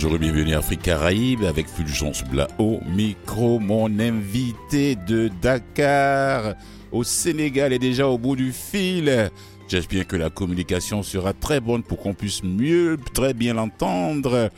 bonjour et bienvenue à Afrique Caraïbe avec Fulgence Blao, micro, mon invité de Dakar au Sénégal est déjà au bout du fil. J'espère que la communication sera très bonne pour qu'on puisse mieux, très bien l'entendre.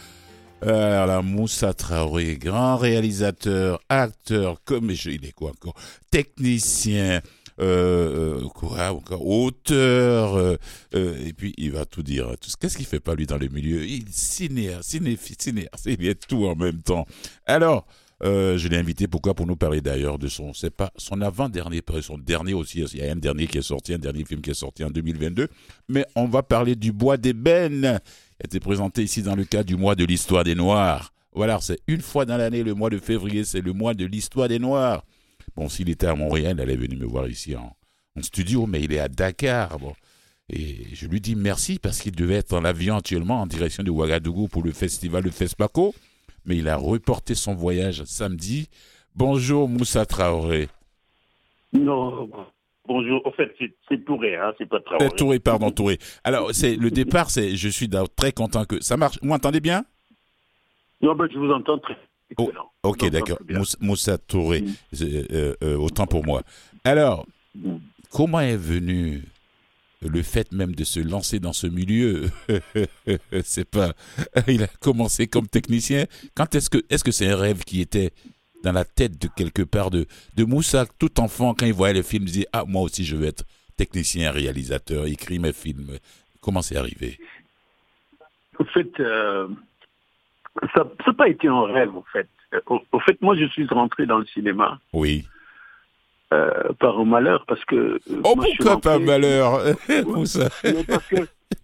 Alors là, Moussa Traoré, grand réalisateur, acteur, comme il est quoi encore, technicien, euh, quoi, encore, auteur, euh, euh, et puis il va tout dire. Qu'est-ce qu'il fait pas lui dans le milieu Il cinéaste, cinéphile, cinéaste, il est tout en même temps. Alors, euh, je l'ai invité, pourquoi? Pour nous parler d'ailleurs de son, c'est pas son avant-dernier, son dernier aussi. Il y a un dernier qui est sorti, un dernier film qui est sorti en 2022. Mais on va parler du Bois d'ébène. Il a été présenté ici dans le cadre du mois de l'histoire des Noirs. Voilà, c'est une fois dans l'année, le mois de février, c'est le mois de l'histoire des Noirs. Bon, s'il était à Montréal, il allait venir me voir ici en, en studio, mais il est à Dakar. Bon. Et je lui dis merci parce qu'il devait être en avion actuellement en direction de Ouagadougou pour le festival de FESPACO mais il a reporté son voyage samedi. Bonjour Moussa Traoré. Non, bonjour. En fait, c'est Touré, hein, c'est pas Traoré. Touré, pardon, Touré. Alors, c'est le départ, c'est, je suis très content que ça marche. Vous m'entendez bien? Non, ben, je vous entends très. Oh, ok, d'accord. Moussa Touré, mm. euh, euh, autant pour moi. Alors, mm. comment est venu le fait même de se lancer dans ce milieu, c'est pas. Il a commencé comme technicien. Quand est-ce que est-ce que c'est un rêve qui était dans la tête de quelque part de de Moussa, tout enfant quand il voyait le film, il disait ah moi aussi je veux être technicien, réalisateur, écrire mes films. Comment c'est arrivé? En fait, euh, ça n'a pas été un rêve en fait. Au, fait, moi je suis rentré dans le cinéma. Oui. Euh, par un malheur parce que. Euh, oh, pourquoi pas un malheur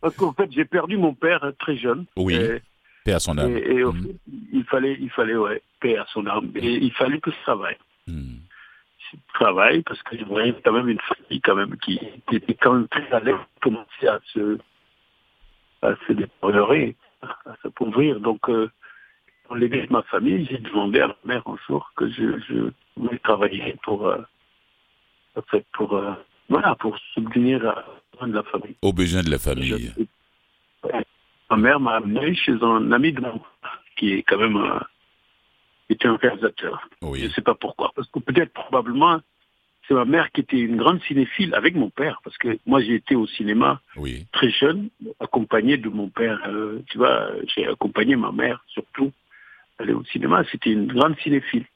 Parce qu'en fait, j'ai perdu mon père très jeune. Oui. Et, paix à son âme. Et, mm. il fallait, il fallait, ouais, paix à son âme. Et il fallait que je travaille. Mm. Je travaille parce que je voyais quand même une famille quand même qui, était quand même très à l'aise, commençait à se, à se à s'appauvrir. Donc, euh, pour l'aider de ma famille, j'ai demandé à ma mère un jour que je, je voulais travailler pour, euh, fait, pour, euh, voilà, pour subvenir aux besoins de la famille. Aux besoins de la famille. ma mère m'a amené chez un ami de moi, qui est quand même un, était un réalisateur. Oui. Je ne sais pas pourquoi. Parce que peut-être, probablement, c'est ma mère qui était une grande cinéphile avec mon père. Parce que moi, j'ai été au cinéma oui. très jeune, accompagné de mon père. Euh, tu vois, j'ai accompagné ma mère, surtout. Aller au cinéma, c'était une grande cinéphile.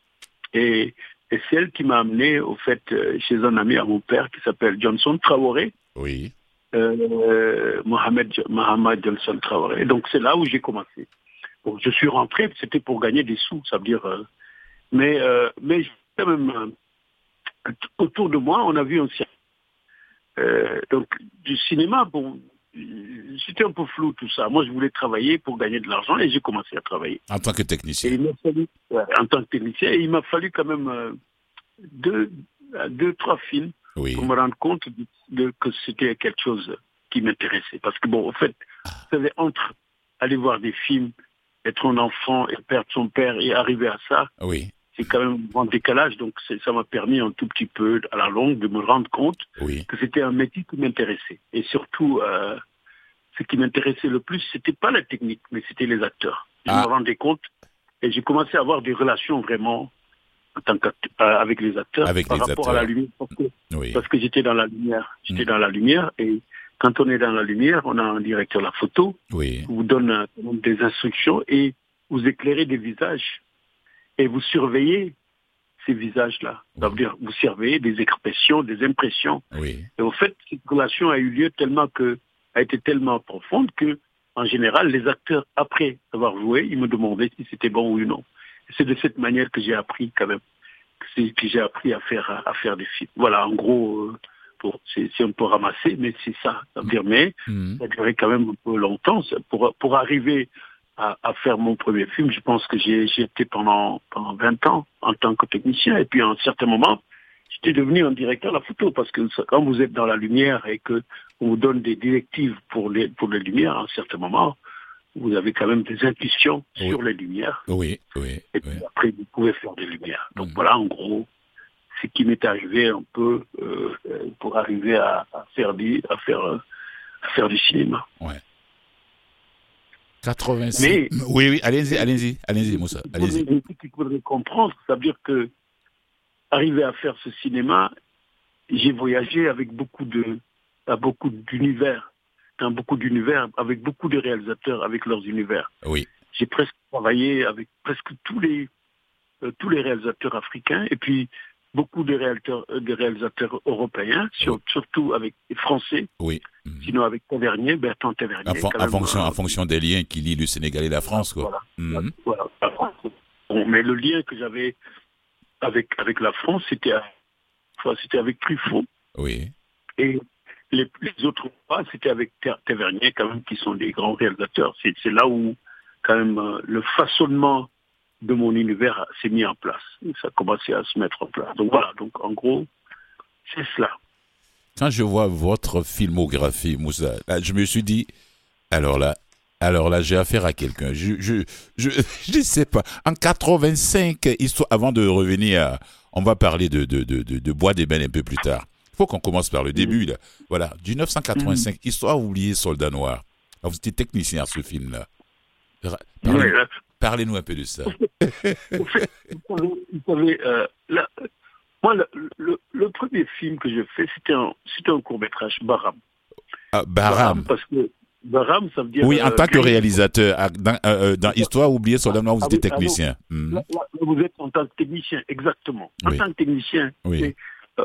Et et c'est elle qui m'a amené, au fait, euh, chez un ami à mon père qui s'appelle Johnson Traoré. Oui. Euh, Mohamed, Mohamed Johnson Traoré. Donc c'est là où j'ai commencé. Donc je suis rentré, c'était pour gagner des sous, ça veut dire. Euh, mais euh, mais quand même euh, autour de moi, on a vu un euh, donc du cinéma. Bon, c'était un peu flou tout ça. Moi, je voulais travailler pour gagner de l'argent et j'ai commencé à travailler. En tant que technicien En tant que technicien. Et il m'a fallu quand même euh, deux, deux, trois films pour me rendre compte de, que c'était quelque chose qui m'intéressait. Parce que, bon, en fait, c'est entre aller voir des films, être un enfant et perdre son père et arriver à ça. Oui c'est quand même un décalage, donc ça m'a permis un tout petit peu, à la longue, de me rendre compte que c'était un métier qui m'intéressait. Et surtout, euh, ce qui m'intéressait le plus, c'était pas la technique, mais c'était les acteurs. Je ah. me rendais compte et j'ai commencé à avoir des relations vraiment en tant euh, avec les acteurs avec par rapport à la lumière, parce que, j'étais dans la lumière, j'étais mm. dans la lumière et quand on est dans la lumière, on a un directeur de la photo qui vous donne euh, des instructions et vous éclairez des visages et vous surveillez ces visages-là. Ça veut dire, vous surveillez des expressions, des impressions. Et au fait, cette relation a eu lieu tellement que, a été tellement profonde que, en général, les acteurs, après avoir joué, ils me demandaient si c'était bon ou non. C'est de cette manière que j'ai appris quand même, que j'ai appris à faire, à faire des films. Voilà, en gros, euh, pour, c'est, un peu ramassé, mais c'est ça. Ça veut dire, mais mm. ça a duré quand même un peu longtemps pour, pour arriver à, faire mon premier film. Je pense que j'ai été pendant, pendant 20 ans en tant que technicien. Et puis à un certain moment, j'étais devenu un directeur de la photo parce que quand vous êtes dans la lumière et que on vous donne des directives pour les, pour les lumières, à un certain moment, vous avez quand même des intuitions sur les lumières. Oui, oui. Et puis après, vous pouvez faire des lumières. Donc mm. voilà, en gros, ce qui m'est arrivé un peu euh, pour arriver à, faire, du, à, faire, à faire du cinéma. Ouais. 86. Mais, oui, oui, allez-y, allez-y, allez-y, Moussa, allez-y. Faudrait comprendre, c'est-à-dire que, arriver à faire ce cinéma, j'ai voyagé avec beaucoup de, à beaucoup d'univers, dans beaucoup d'univers, avec beaucoup de réalisateurs, avec leurs univers. Oui. J'ai presque travaillé avec presque tous les, euh, tous les réalisateurs africains, et puis beaucoup de réalisateurs, euh, de réalisateurs européens, surtout avec les Français. Oui. Mhm. Sinon avec Tavernier, Bertrand Tavernier. En, fonction, en fonction des liens qui lient le Sénégal et la France, quoi. Voilà. Mhm. mais le lien que j'avais avec, avec la France, c'était c'était avec Truffaut. Oui. Et les, autres pas, c'était avec Tavernier, quand même, qui sont des grands réalisateurs. C'est là où, quand même, euh, le façonnement de mon univers s'est mis en place. Ça a commencé à se mettre en place. Donc voilà, donc en gros, c'est cela. Quand je vois votre filmographie, Moussa, je me suis dit, alors là, alors là, j'ai affaire à quelqu'un. Je, je, je, je sais pas. En 85, histoire, avant de revenir, on va parler de, de, de, de, Bois des un peu plus tard. Il faut qu'on commence par le début, là. Voilà. 1985, Histoire oubliée, Soldat Noir. vous étiez technicien à ce film-là. Parlez-nous un peu de ça. vous savez, euh, moi, le, premier film que je fais, c'était un, un court-métrage, Baram. Ah, Baram. Parce que Baram, ça veut dire. Oui, en euh, tant que réalisateur, dans, euh, dans Histoire oubliée sur vous ah étiez technicien. Hmm. vous êtes en tant que technicien, exactement. En tant que technicien, oui.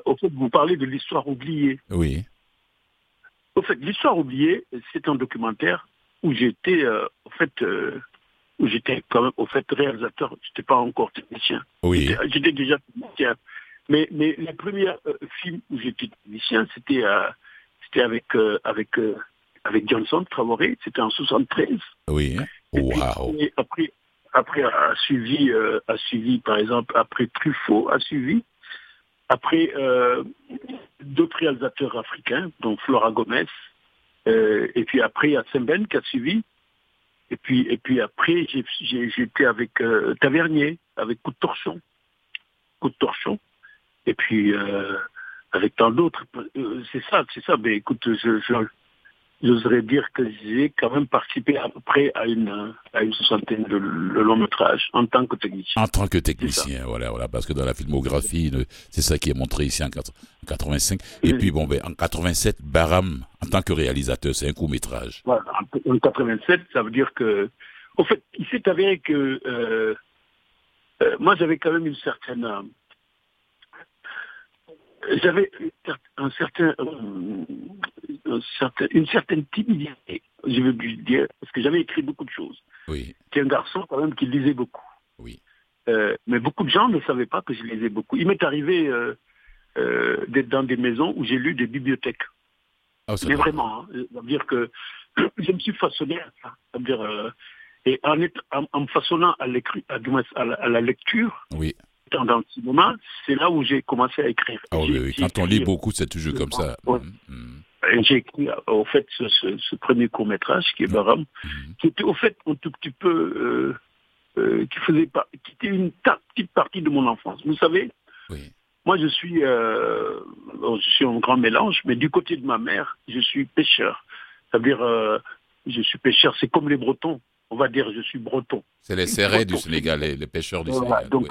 au fait, vous parlez de l'histoire oubliée. Oui. Au fait, l'histoire oubliée, c'est un documentaire où j'étais, au fait, où j'étais quand même, au fait, réalisateur. Je n'étais pas encore technicien. Oui. J'étais déjà technicien. Mais, mais les premiers euh, films où j'étais technicien, c'était euh, c'était avec, euh, avec, avec Johnson Traoré, c'était en 73. Oui. Wow. Et après, après a suivi, a suivi, par exemple, après Truffaut a suivi. Après, d'autres réalisateurs africains, dont Flora Gomez. et puis après, il y a Semben qui a suivi. Et puis, et puis après, j'étais avec euh, Tavernier, avec Coup de Torchon. Coup de Torchon. Et puis, euh, avec tant d'autres. Euh, c'est ça, c'est ça. Mais écoute, je, j'oserais dire que j'ai quand même participé à peu près à une, à une soixantaine de, longs métrages en tant que technicien. En tant que technicien, voilà, voilà, parce que dans la filmographie, c'est ça qui est montré ici en 85. Et puis, bon, ben, en 87, Baram, en tant que réalisateur, c'est un court métrage. Voilà, en 87, ça veut dire que, au fait, il s'est avéré que euh, euh, moi, j'avais quand même une certaine j'avais un certain, une certaine timidité, je veux dire, parce que j'avais écrit beaucoup de choses. Oui. J'étais un garçon quand même qui lisait beaucoup. Oui. Euh, mais beaucoup de gens ne savaient pas que je lisais beaucoup. Il m'est arrivé euh, euh, d'être dans des maisons où j'ai lu des bibliothèques. Ah, mais vraiment, hein, ça veut dire que je me suis façonné à ça. Ça veut dire, et en, en, me façonnant à, à, à la lecture, oui dans le cinéma, c'est là où j'ai commencé à écrire. Ah oui, Quand on lit beaucoup, c'est toujours comme ça. Mm, mm. J'ai écrit, au fait, ce, premier court-métrage, qui est Baram, mm. qui était, au fait, un tout petit peu, euh, euh, qui faisait pas, qui était une petite partie de mon enfance. Vous savez, moi, je suis, euh, je suis un grand mélange, mais du côté de ma mère, je suis pêcheur. C'est-à-dire, je suis pêcheur, c'est comme les Bretons on va dire, je suis breton. C'est les serrés du Sénégal, les, pêcheurs du Sénégal. Donc,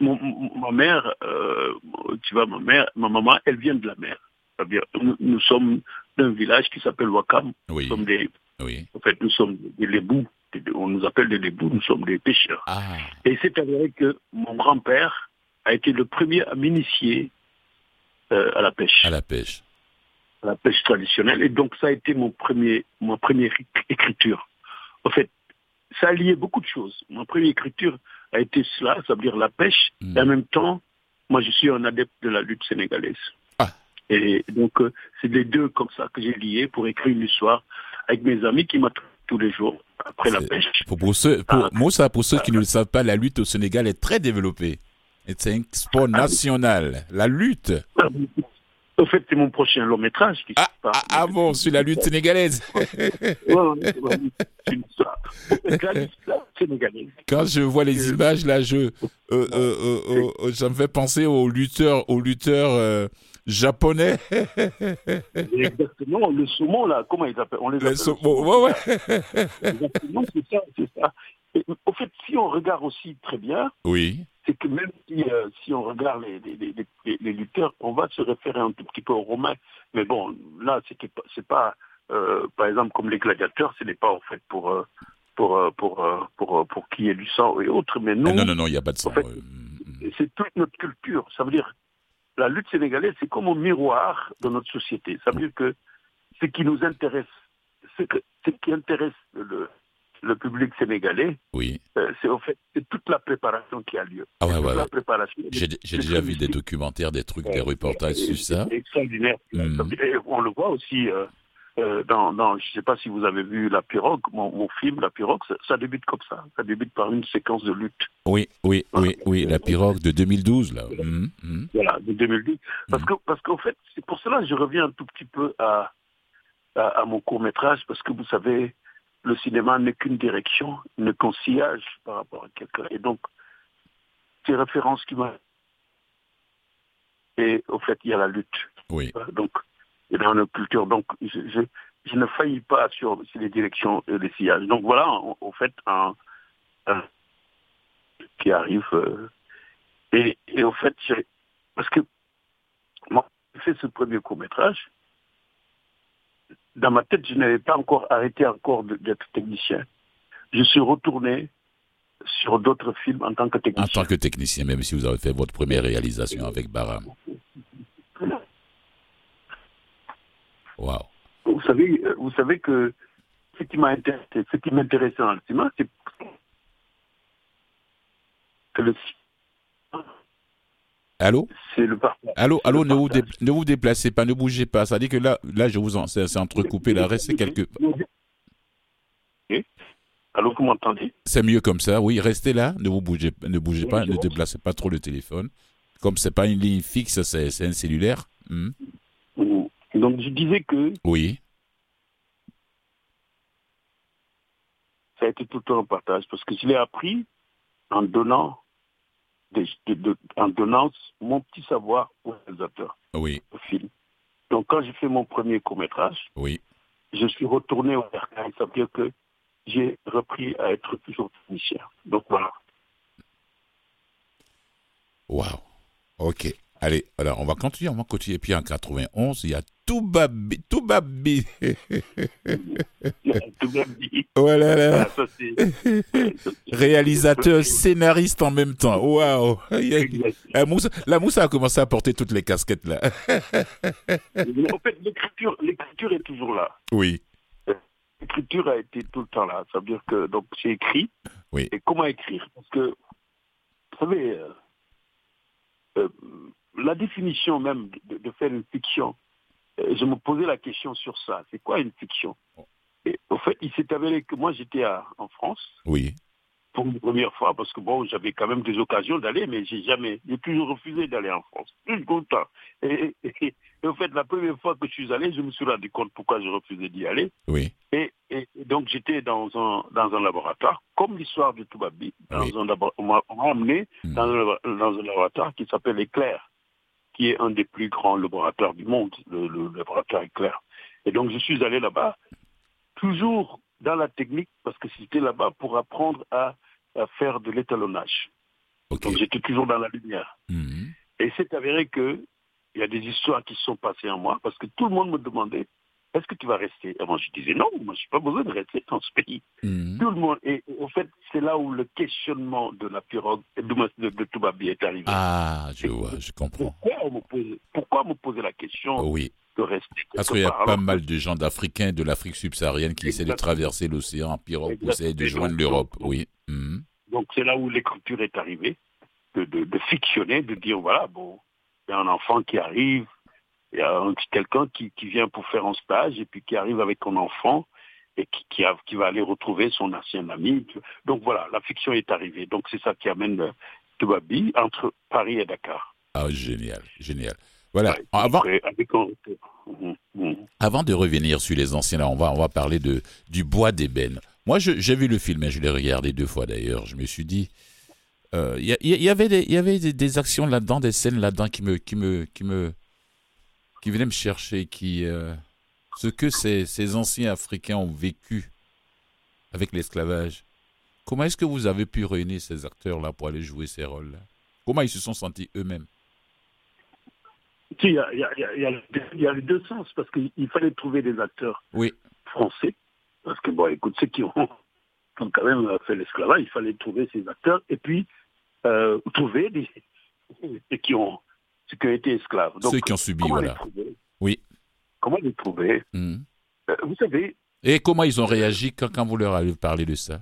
ma mère, euh, tu vois, ma mère, ma maman, elle vient de la mer. C'est-à-dire, nous, sommes d'un village qui s'appelle Wakam. Oui. Nous sommes des, En fait, nous sommes des lébous. On nous appelle des lébous, nous sommes des pêcheurs. Ah. Et c'est vrai que mon grand-père a été le premier à m'initier euh, à la pêche. À la pêche. À la pêche traditionnelle. Et donc, ça a été mon premier, ma première écriture. En fait, ça a lié beaucoup de choses. Ma première écriture a été cela, ça veut dire la pêche, hmm. et en même temps, moi je suis un adepte de la lutte sénégalaise. Ah. Et donc, euh, c'est les deux comme ça que j'ai lié pour écrire une histoire avec mes amis qui m'attendent tous les jours après la pêche. Pour, ceux, pour, ah. pour ceux qui ne le savent pas, la lutte au Sénégal est très développée. C'est un sport ah national. La lutte. Au fait, c'est mon prochain long métrage. Qui ah, ah, ah, bon, sur la lutte sénégalaise. Quand je vois les images là, je, euh, euh, euh, ça me fait penser aux lutteurs, aux lutteurs Japonais. Exactement, le saumon, là, comment ils appellent On les appelle. Le saumon, ouais, ouais. Exactement, c'est ça, c'est ça. Et, au fait, si on regarde aussi très bien, Oui, c'est que même si, euh, si on regarde les, les, les, les- les lutteurs, on va se référer un tout petit peu aux Romains. Mais bon, là, pas- c'est pas, euh, par exemple, comme les gladiateurs, ce n'est pas en fait pour, euh, pour, euh, pour, pour, pour qu'il y ait du sang et autres. Mais nous, Ah, non, non, non, il n'y a pas de sang. en fait, c'est toute notre culture. Ça veut dire, la lutte sénégalaise, c'est comme un miroir de notre société. Ça veut dire que ce qui nous intéresse, ce, que, ce qui intéresse le, le public sénégalais, Oui. euh, c'est au fait toute la préparation qui a lieu. Ah ouais, ouais. J'ai déjà vu des documentaires, des trucs, des reportages sur ça. C'est extraordinaire. Et on le voit aussi euh, euh, dans, dans, je ne sais pas si vous avez vu La Pirogue, mon, mon film La Pirogue, ça, ça débute comme ça. Ça débute par une séquence de lutte. Oui, oui, oui, oui, la pirogue de 2012, là. Mhm, mhm. Voilà, de 2010. Parce que, parce qu'en fait, c'est pour cela que je reviens un tout petit peu à, à, à mon court métrage, parce que vous savez, le cinéma n'est qu'une direction, n'est qu'un sillage par rapport à quelqu'un. Et donc, ces références qui m'ont... Et au fait, il y a la lutte. Oui, Donc, et dans notre culture. Donc, je, je, je ne faillis pas sur, sur les directions et les sillages. Donc voilà, en- au fait, un, un qui arrive. euh, et, et au fait, parce que moi, j'ai fait ce premier court métrage. Dans ma tête, je n'avais pas encore arrêté encore d'être technicien. Je suis retourné sur d'autres films en tant que en technicien. tant que technicien, même si vous avez fait votre première réalisation avec Baram. Waouh. Vous savez, euh, vous savez que ce qui m'a intéressé, ce qui m'intéressait dans le cinéma, c'est que le Allô c'est le parcours. Allô, allô, ne vous, partage. ne vous déplacez pas, ne bougez pas. Ça dit que là, là, je vous en, c'est entrecoupé, là, restez quelque. Allô, vous m'entendez? C'est mieux comme ça, oui, restez là, ne vous bougez, ne bougez pas, ne déplacez pas trop le téléphone. Comme c'est pas une ligne fixe, c'est c'est un cellulaire. Hmm. Donc je disais que Oui, ça a été tout le temps un partage parce que je l'ai appris en donnant, de- de- en donnant mon petit savoir au réalisateur oui, au film. Donc quand j'ai fait mon premier court métrage, oui. je suis retourné au bercail. Ça veut dire que j'ai repris à être toujours technicien. Donc voilà. Waouh. Ok. Allez, alors on va continuer, on va continuer. Puis en 91, il y a Toubabi. Toubabi. Dit, voilà, là. voilà, ça, c'est- Réalisateur, scénariste en même temps. Waouh. La mousse, la mousse a commencé à porter toutes les casquettes là. En fait, l'écriture, l'écriture est toujours là. Oui, L'écriture a été tout le temps là. Ça veut dire que donc j'ai écrit. Oui. Et comment écrire? Parce que, vous savez, euh, euh, la définition même de, de faire une fiction, euh, je me posais la question sur ça. C'est quoi une fiction? Et au fait, il s'est avéré que moi j'étais en France oui. pour une première fois, parce que bon, j'avais quand même des occasions d'aller, mais j'ai jamais, j'ai toujours refusé d'aller en France, tout le temps. Et, et, et, et au fait, la première fois que je suis allé, je me suis rendu compte pourquoi je refusais d'y aller. Oui, Et, donc j'étais dans un, dans un laboratoire, comme l'histoire de Toubabi, dans Oui. un on m'a emmené Hmm. dans un, dans un laboratoire qui s'appelle Éclair, qui est un des plus grands laboratoires du monde, le, le laboratoire Éclair. Et donc je suis allé là-bas, toujours dans la technique, parce que c'était là-bas pour apprendre à, à faire de l'étalonnage. Donc j'étais toujours dans la lumière. Mhm. Et c'est avéré que il y a des histoires qui se sont passées en moi, parce que tout le monde me demandait, est-ce que tu vas rester? Et moi je disais non, moi je n'ai pas besoin de rester dans ce pays. Mhm. Tout le monde, et au fait, c'est là où le questionnement de la pirogue de, de, de Toubabi est arrivé. Ah, je vois, je comprends. Pourquoi, on me pose, pourquoi me poser la question Oh oui, de rester parce qu'il y a pas alors mal de gens d'Africains de l'Afrique subsaharienne qui essaient de traverser l'océan en pirogue pour essayer de joindre l'Europe. Donc, Oui. Mhm. Donc c'est là où l'écriture est arrivée, de, de, de fictionner, de dire voilà, bon, il y a un enfant qui arrive, quelqu'un qui, qui vient pour faire un stage et puis qui arrive avec un enfant et qui, qui, a- qui va aller retrouver son ancien ami. Donc voilà, la fiction est arrivée. Donc c'est ça qui amène Toubabi entre Paris et Dakar. Ah, génial, génial. Voilà. Ouais, Avant, un- Mhm, mhm. Avant de revenir sur les anciens, là, on va, on va parler de, du bois d'ébène. Moi, j'ai vu le film, hein, je l'ai regardé deux fois d'ailleurs. Je me suis dit, euh, il y, a- il y avait des, il y avait des, des actions là-dedans, des scènes là-dedans qui me, qui me, qui me, qui venaient me chercher, qui euh, ce que ces, ces anciens Africains ont vécu avec l'esclavage. Comment est-ce que vous avez pu réunir ces acteurs-là pour aller jouer ces rôles-là? Comment ils se sont sentis eux-mêmes? Il y, a, il, y a, il, y a, il y a les deux sens, parce qu'il fallait trouver des acteurs Oui. français. Parce que, bon, écoute, ceux qui ont, qui ont quand même fait l'esclavage, il fallait trouver ces acteurs. Et puis, euh, trouver des, et qui ont, qui ont été esclaves. Donc, Ceux qui ont subi, comment voilà. Oui. Comment les trouver Mhm. Euh, Vous savez, Et comment ils ont réagi quand, quand vous leur avez parlé de ça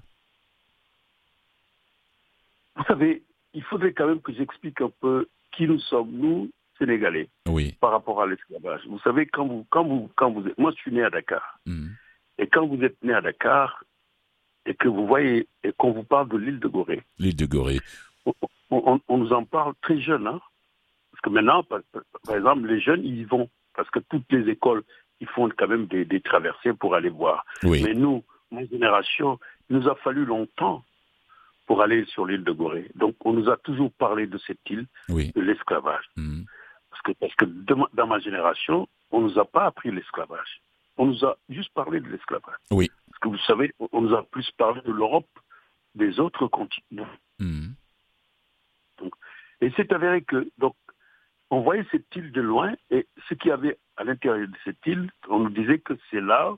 vous savez, il faudrait quand même que j'explique un peu qui nous sommes, nous, Sénégalais, Oui. par rapport à l'esclavage. Vous savez, quand vous, quand vous, quand vous êtes, moi je suis né à Dakar, Mhm. et quand vous êtes né à Dakar, et que vous voyez, et qu'on vous parle de l'île de Gorée, L'île de Gorée. on, on- on nous en parle très jeune, hein. Que maintenant, par, par exemple, les jeunes, ils y vont, parce que toutes les écoles, ils font quand même des, des traversées pour aller voir. Oui. Mais nous, ma génération, il nous a fallu longtemps pour aller sur l'île de Gorée. Donc, on nous a toujours parlé de cette île, Oui. de l'esclavage. Mhm. Parce que, parce que dans ma génération, on nous a pas appris l'esclavage. On nous a juste parlé de l'esclavage. Oui. Parce que vous savez, on- nous a plus parlé de l'Europe, des autres continents. Mhm. Et c'est avéré que, donc, on voyait cette île de loin, et ce qu'il y avait à l'intérieur de cette île, on nous disait que c'est là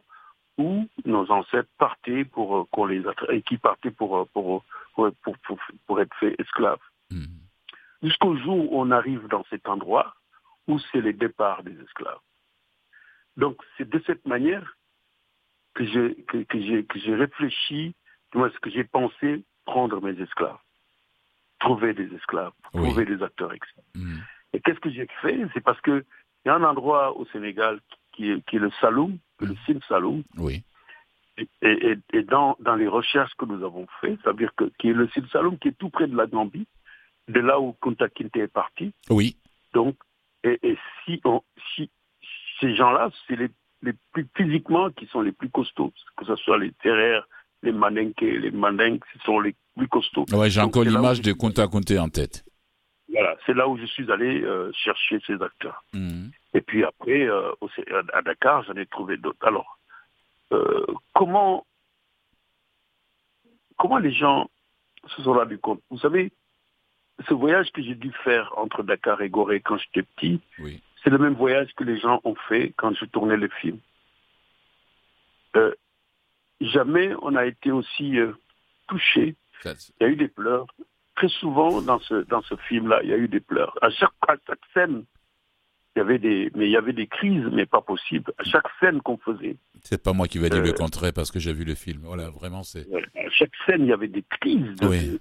où nos ancêtres partaient pour euh, qu'on les et qui partaient pour, euh, pour, pour, pour, pour, pour être faits esclaves. Mhm. Jusqu'au jour où on arrive dans cet endroit où c'est le départ des esclaves. Donc, c'est de cette manière que j'ai que, que j'ai que j'ai réfléchi, du moins ce que j'ai pensé prendre mes esclaves, trouver des esclaves, Oui. trouver des acteurs. Et qu'est-ce que j'ai fait? C'est parce que il y a un endroit au Sénégal qui est, qui est le Saloum, le Sine Saloum, Oui. et, et- et dans, dans les recherches que nous avons faites, c'est-à-dire que qui est le Sine Saloum qui est tout près de la Gambie, de là où Kunta Kinte est parti. Oui. Donc, et, et si, on, si ces gens-là, c'est les, les plus physiquement qui sont les plus costauds, que ce soit les terraires, les manenques, les mandingues, ce sont les plus costauds. Ouais, j'ai encore l'image de Kunta Kunte en tête. Voilà, c'est là où je suis allé euh, chercher ces acteurs. Mhm. Et puis après, euh, à Dakar, j'en ai trouvé d'autres. Alors, euh, comment, comment les gens se sont rendus compte? Vous savez, ce voyage que j'ai dû faire entre Dakar et Gorée quand j'étais petit, Oui. c'est le même voyage que les gens ont fait quand je tournais le film. Jamais on a été aussi touché. Il y a eu des pleurs. Très souvent dans ce dans ce film-là, il y a eu des pleurs. À chaque, à chaque scène, il y avait des mais il y avait des crises, mais pas possible. À chaque scène qu'on faisait, C'est pas moi qui vais dire Euh, le contraire parce que j'ai vu le film. Voilà, vraiment, c'est. à chaque scène, il y avait des crises. de- Oui.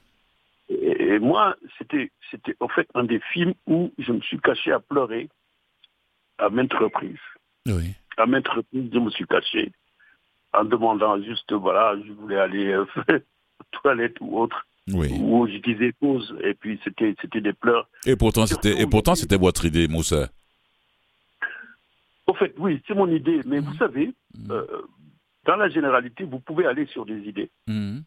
et, et moi, c'était c'était en fait un des films où je me suis caché à pleurer à maintes reprises. Oui. à maintes reprises, je me suis caché en demandant juste, voilà, je voulais aller euh, aux toilettes ou autre, Oui. où je disais pause, et puis c'était c'était des pleurs. Et pourtant, c'était, et pourtant, c'était votre idée, Moussa. En fait, oui, c'est mon idée, mais vous savez, Mhm. euh, dans la généralité, vous pouvez aller sur des idées, Mhm.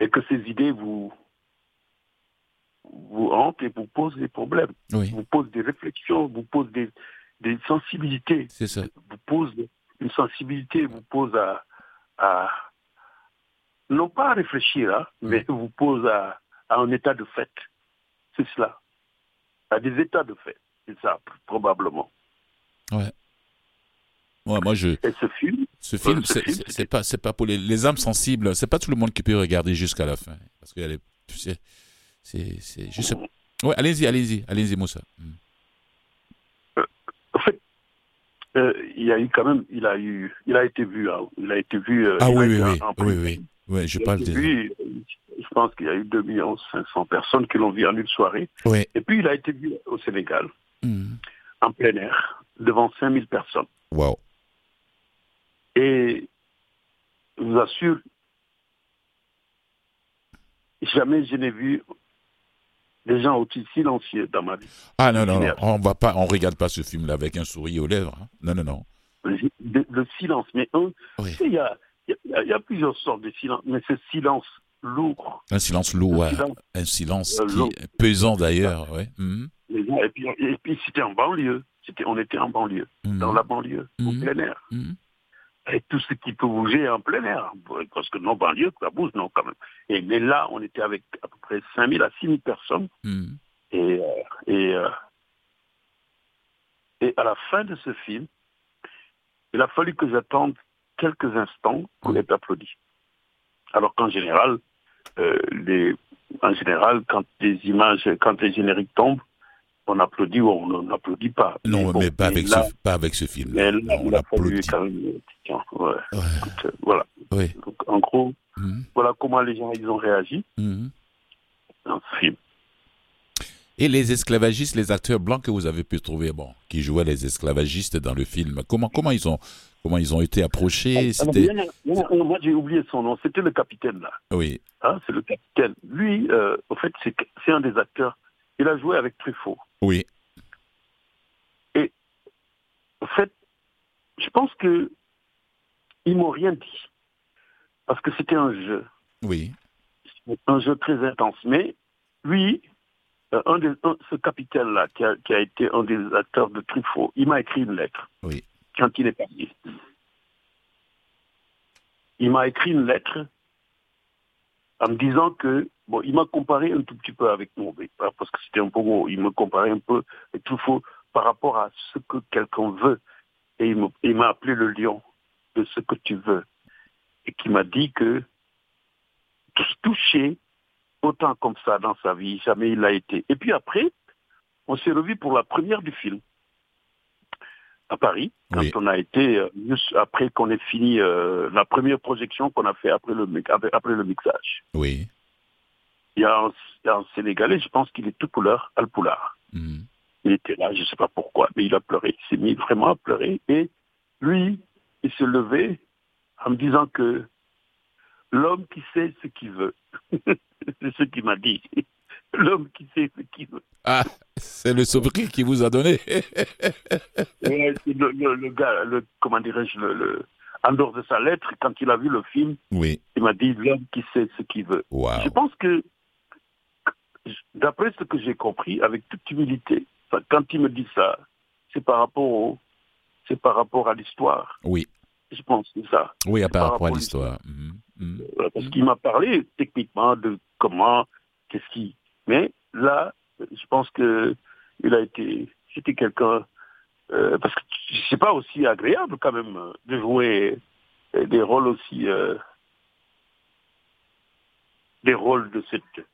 et que ces idées vous vous hantent et vous posent des problèmes, Oui, vous posent des réflexions, vous posent des, des sensibilités. c'est ça. vous pose une sensibilité, vous pose à, à non pas à réfléchir, hein, mais vous pose à, à un état de fait. C'est cela. À des états de fait. C'est ça, probablement. Ouais. Ouais, moi, je, Et ce film, ce film, ce c'est, pas, c'est pas pour les, les âmes sensibles. C'est pas tout le monde qui peut regarder jusqu'à la fin. Parce qu'il y a les, tu sais, c'est, c'est, je sais. Ouais, allez-y, allez-y, allez-y, Moussa. Mhm. en fait, euh, il y a eu quand même, il a eu, il a été vu, hein, il a été vu. euh, Ah oui, été oui, oui, en- en oui, prison. Oui. Je parle je pense qu'il y a eu 2 500 personnes qui l'ont vu en une soirée. Oui. Et puis, il a été vu au Sénégal, Mhm. en plein air, devant 5000 personnes. Wow. Et je vous assure, jamais je n'ai vu des gens aussi silencieux dans ma vie. Ah non, non, non, on va pas, on regarde pas ce film-là avec un sourire aux lèvres. hein. Non, non, non. Le, le silence, mais un, Oui. tu sais, il y a, il y a- il y a plusieurs sortes de silence, mais ce silence lourd. Un silence lourd, silence. un silence Euh, pesant d'ailleurs, ouais. Mhm. Et puis, et puis c'était en banlieue. c'était, on était en banlieue, Mhm. dans la banlieue, au Mhm. plein air. Et tout ce qui peut bouger en plein air. Parce que non, banlieue, ça bouge, non, quand même. Et, mais là, on était avec à peu près 5000 à 6000 personnes. Mhm. Et, euh, et, euh, et à la fin de ce film, il a fallu que j'attende quelques instants pour être applaudi. Alors qu'en général, euh, les, en général, quand des images, quand les génériques tombent, on applaudit ou on n'applaudit pas. Non, bon, mais pas avec, là, ce, pas avec ce film. mais là, on applaudit. ouais, Ouais, euh, voilà. ouais. Donc, en gros, Mhm. voilà comment les gens ils ont réagi dans ce film. Et les esclavagistes, les acteurs blancs que vous avez pu trouver, bon, qui jouaient les esclavagistes dans le film, comment, comment, ils, ont, comment ils ont été approchés Alors, C'était. il y en a- il y en a un, moi, j'ai oublié son nom. C'était le capitaine, là. Oui, Hein, c'est le capitaine. Lui, euh, au fait, c'est un des acteurs. Il a joué avec Truffaut. oui, En fait, je pense que ils m'ont rien dit. Parce que c'était un jeu. oui. Un jeu très intense. Mais lui, euh, un des, un- ce capitaine-là, qui a été un des acteurs de Truffaut, il m'a écrit une lettre. Oui. Quand il est parti. Il m'a écrit une lettre en me disant que, bon, il m'a comparé un tout petit peu avec mon parce que c'était un peu gros. Il me comparait un peu avec Truffaut par rapport à ce que quelqu'un veut. Et il m'a appelé le lion de ce que tu veux. Et qui m'a dit que touché autant comme ça dans sa vie, jamais il l'a été. Et puis après, on s'est revu pour la première du film à Paris, quand Oui. on a été, euh, juste après qu'on ait fini euh, la première projection qu'on a fait après le, après le mixage. Oui. Il y, a un, il y a un Sénégalais, je pense qu'il est tout couleur, Alpoulard. Mhm. Il était là, je ne sais pas pourquoi, mais il a pleuré. Il s'est mis vraiment à pleurer. Et lui, il s'est levé en me disant que l'homme qui sait ce qu'il veut, c'est ce qu'il m'a dit. L'homme qui sait ce qu'il veut. Ah, c'est le sobriquet qui vous a donné. Ouais, le, le- le gars, le, comment dirais-je, le, en dehors de sa lettre, quand il a vu le film, oui. il m'a dit l'homme qui sait ce qu'il veut. Je Waouh. pense que, d'après ce que j'ai compris, avec toute humilité, quand il me dit ça, c'est par rapport au, c'est par rapport à l'histoire. Oui. Je pense que c'est ça. Oui, à par par rapport à l'histoire. Mhm. Mhm. Parce qu'il m'a parlé techniquement de comment, qu'est-ce qui. Mais là, je pense que il a été, c'était quelqu'un, euh, parce que c'est pas aussi agréable quand même euh, de jouer des rôles aussi, euh, des rôles de cette,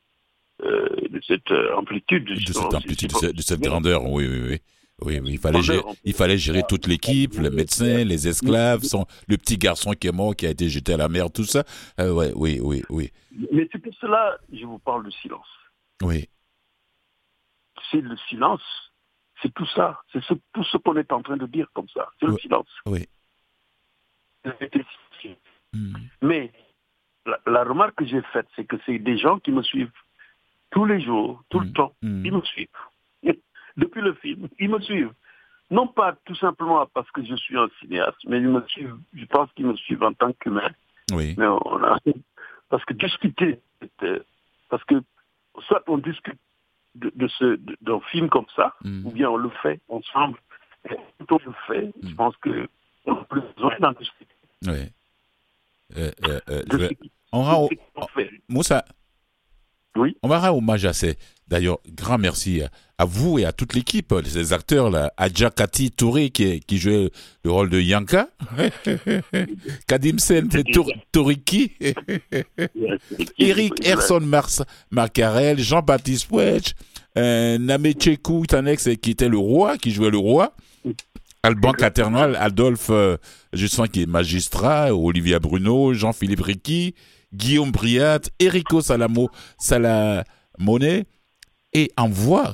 euh, de cette amplitude. De cette amplitude, de de cette grandeur, oui, oui, oui. Oui, oui, il fallait, gérer, il fallait gérer toute l'équipe, les médecins, les esclaves, son, le petit garçon qui est mort, qui a été jeté à la mer, tout ça. Euh, ouais, oui, oui, oui, Mais c'est pour cela je vous parle de silence. Oui, C'est le silence, c'est tout ça, c'est ce- tout ce qu'on est en train de dire comme ça, c'est le silence. oui. Mais Mhm. la, la remarque que j'ai faite, c'est que c'est des gens qui me suivent tous les jours, tout le Mhm. temps. Mhm. Ils me suivent. Depuis le film, ils me suivent. Non pas tout simplement parce que je suis un cinéaste, mais ils me suivent, je pense qu'ils me suivent en tant qu'humain. Oui, Mais on a, parce que discuter, euh, parce que soit on discute de, de ce, d'un film comme ça, Mhm. ou bien on le fait ensemble. Et quand on le fait, je Mhm. pense que on a plus besoin d'en discuter. oui. Euh, euh, euh, je vais- on rend. Moussa, Oui. on va rendre hommage à ces. D'ailleurs, grand merci à- vous et à toute l'équipe, ces acteurs là, Adja Kati Touré qui, qui jouait le rôle de Yanka, Kadim Sen Toriki, Eric Erson Mars Marcarel, Jean-Baptiste Pouech, euh, Namechekou Tanex qui était le roi, qui jouait le roi, Alban Caternal, Adolphe euh, Justin qui est magistrat, Olivier Bruno, Jean-Philippe Ricky, Guillaume Briat, Erico Salamo Salamonet, et en voix,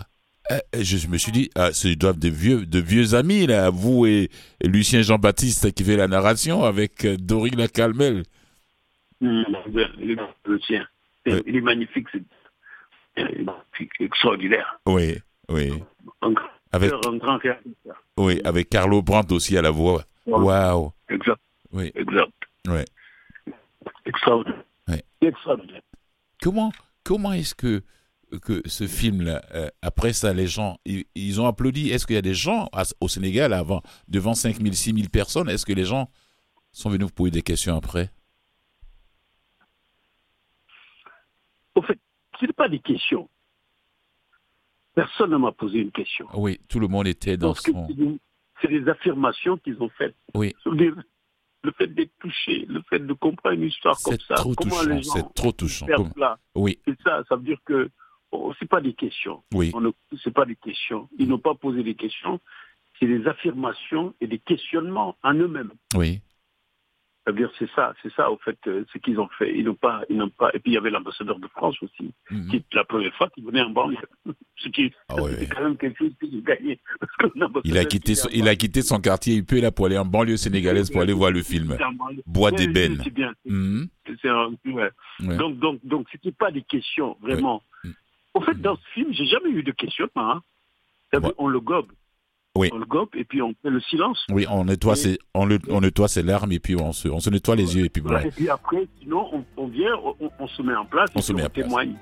euh, je me suis dit, ah, ce doivent de vieux, de vieux amis, là, vous et, et Lucien Jean-Baptiste qui fait la narration avec euh, Dory Lacalmel. Le sien. Oui. Il est magnifique, c'est extraordinaire. Oui, oui. Un Avec, un grand oui, avec Carlo Brandt aussi à la voix. Waouh. Exact, Oui, exact. oui. Extraordinaire. Oui. Extraordinaire. Comment, comment est-ce que que ce film-là, euh, après ça, les gens, ils, ont applaudi. Est-ce qu'il y a des gens au Sénégal avant, devant 5 000, 6 000 personnes Est-ce que les gens sont venus vous poser des questions après? Au fait, ce n'est pas des questions. Personne ne m'a posé une question. Oui, tout le monde était dans son... C'est des affirmations qu'ils ont faites. Oui. Le fait d'être touché, le fait de comprendre une histoire comme ça. Trop comment les gens c'est trop touchant. Là, oui. C'est ça, ça veut dire que oh, c'est pas des questions. Oui. C'est pas des questions. Ils n'ont pas posé des questions. C'est des affirmations et des questionnements en eux-mêmes. Oui c'est ça, c'est ça au fait euh, ce qu'ils ont fait. Ils n'ont pas, ils n'ont pas. Et puis il y avait l'ambassadeur de France aussi, mhm. qui la première fois qui venait en banlieue, ce qui ah quand même quelque chose qu'ils gagné. il a quitté, son, il a quitté son quartier il peut là pour aller en banlieue sénégalaise pour aller voir le film. Bois d'ébène. C'est bien. Mhm. Donc donc donc c'était pas des questions vraiment. Au fait, dans ce film, j'ai jamais eu de questionnement. Hein. On le gobe. Oui. On le gobe et puis on fait le silence. Oui, on nettoie, ses, on, le, on nettoie ses larmes et puis on se, on se nettoie les yeux et puis voilà. Et puis après, sinon, on, on vient, on, on, se met en place on et se met on témoigne.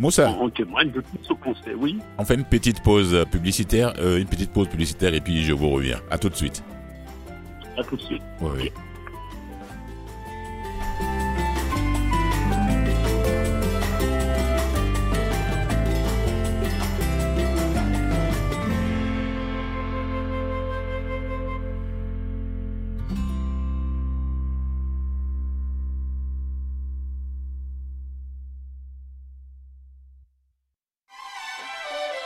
Moussa. On, on, témoigne de tout ce qu'on sait, oui. On fait une petite pause publicitaire, euh, une petite pause publicitaire et puis je vous reviens. À tout de suite. À tout de suite. Oui, oui.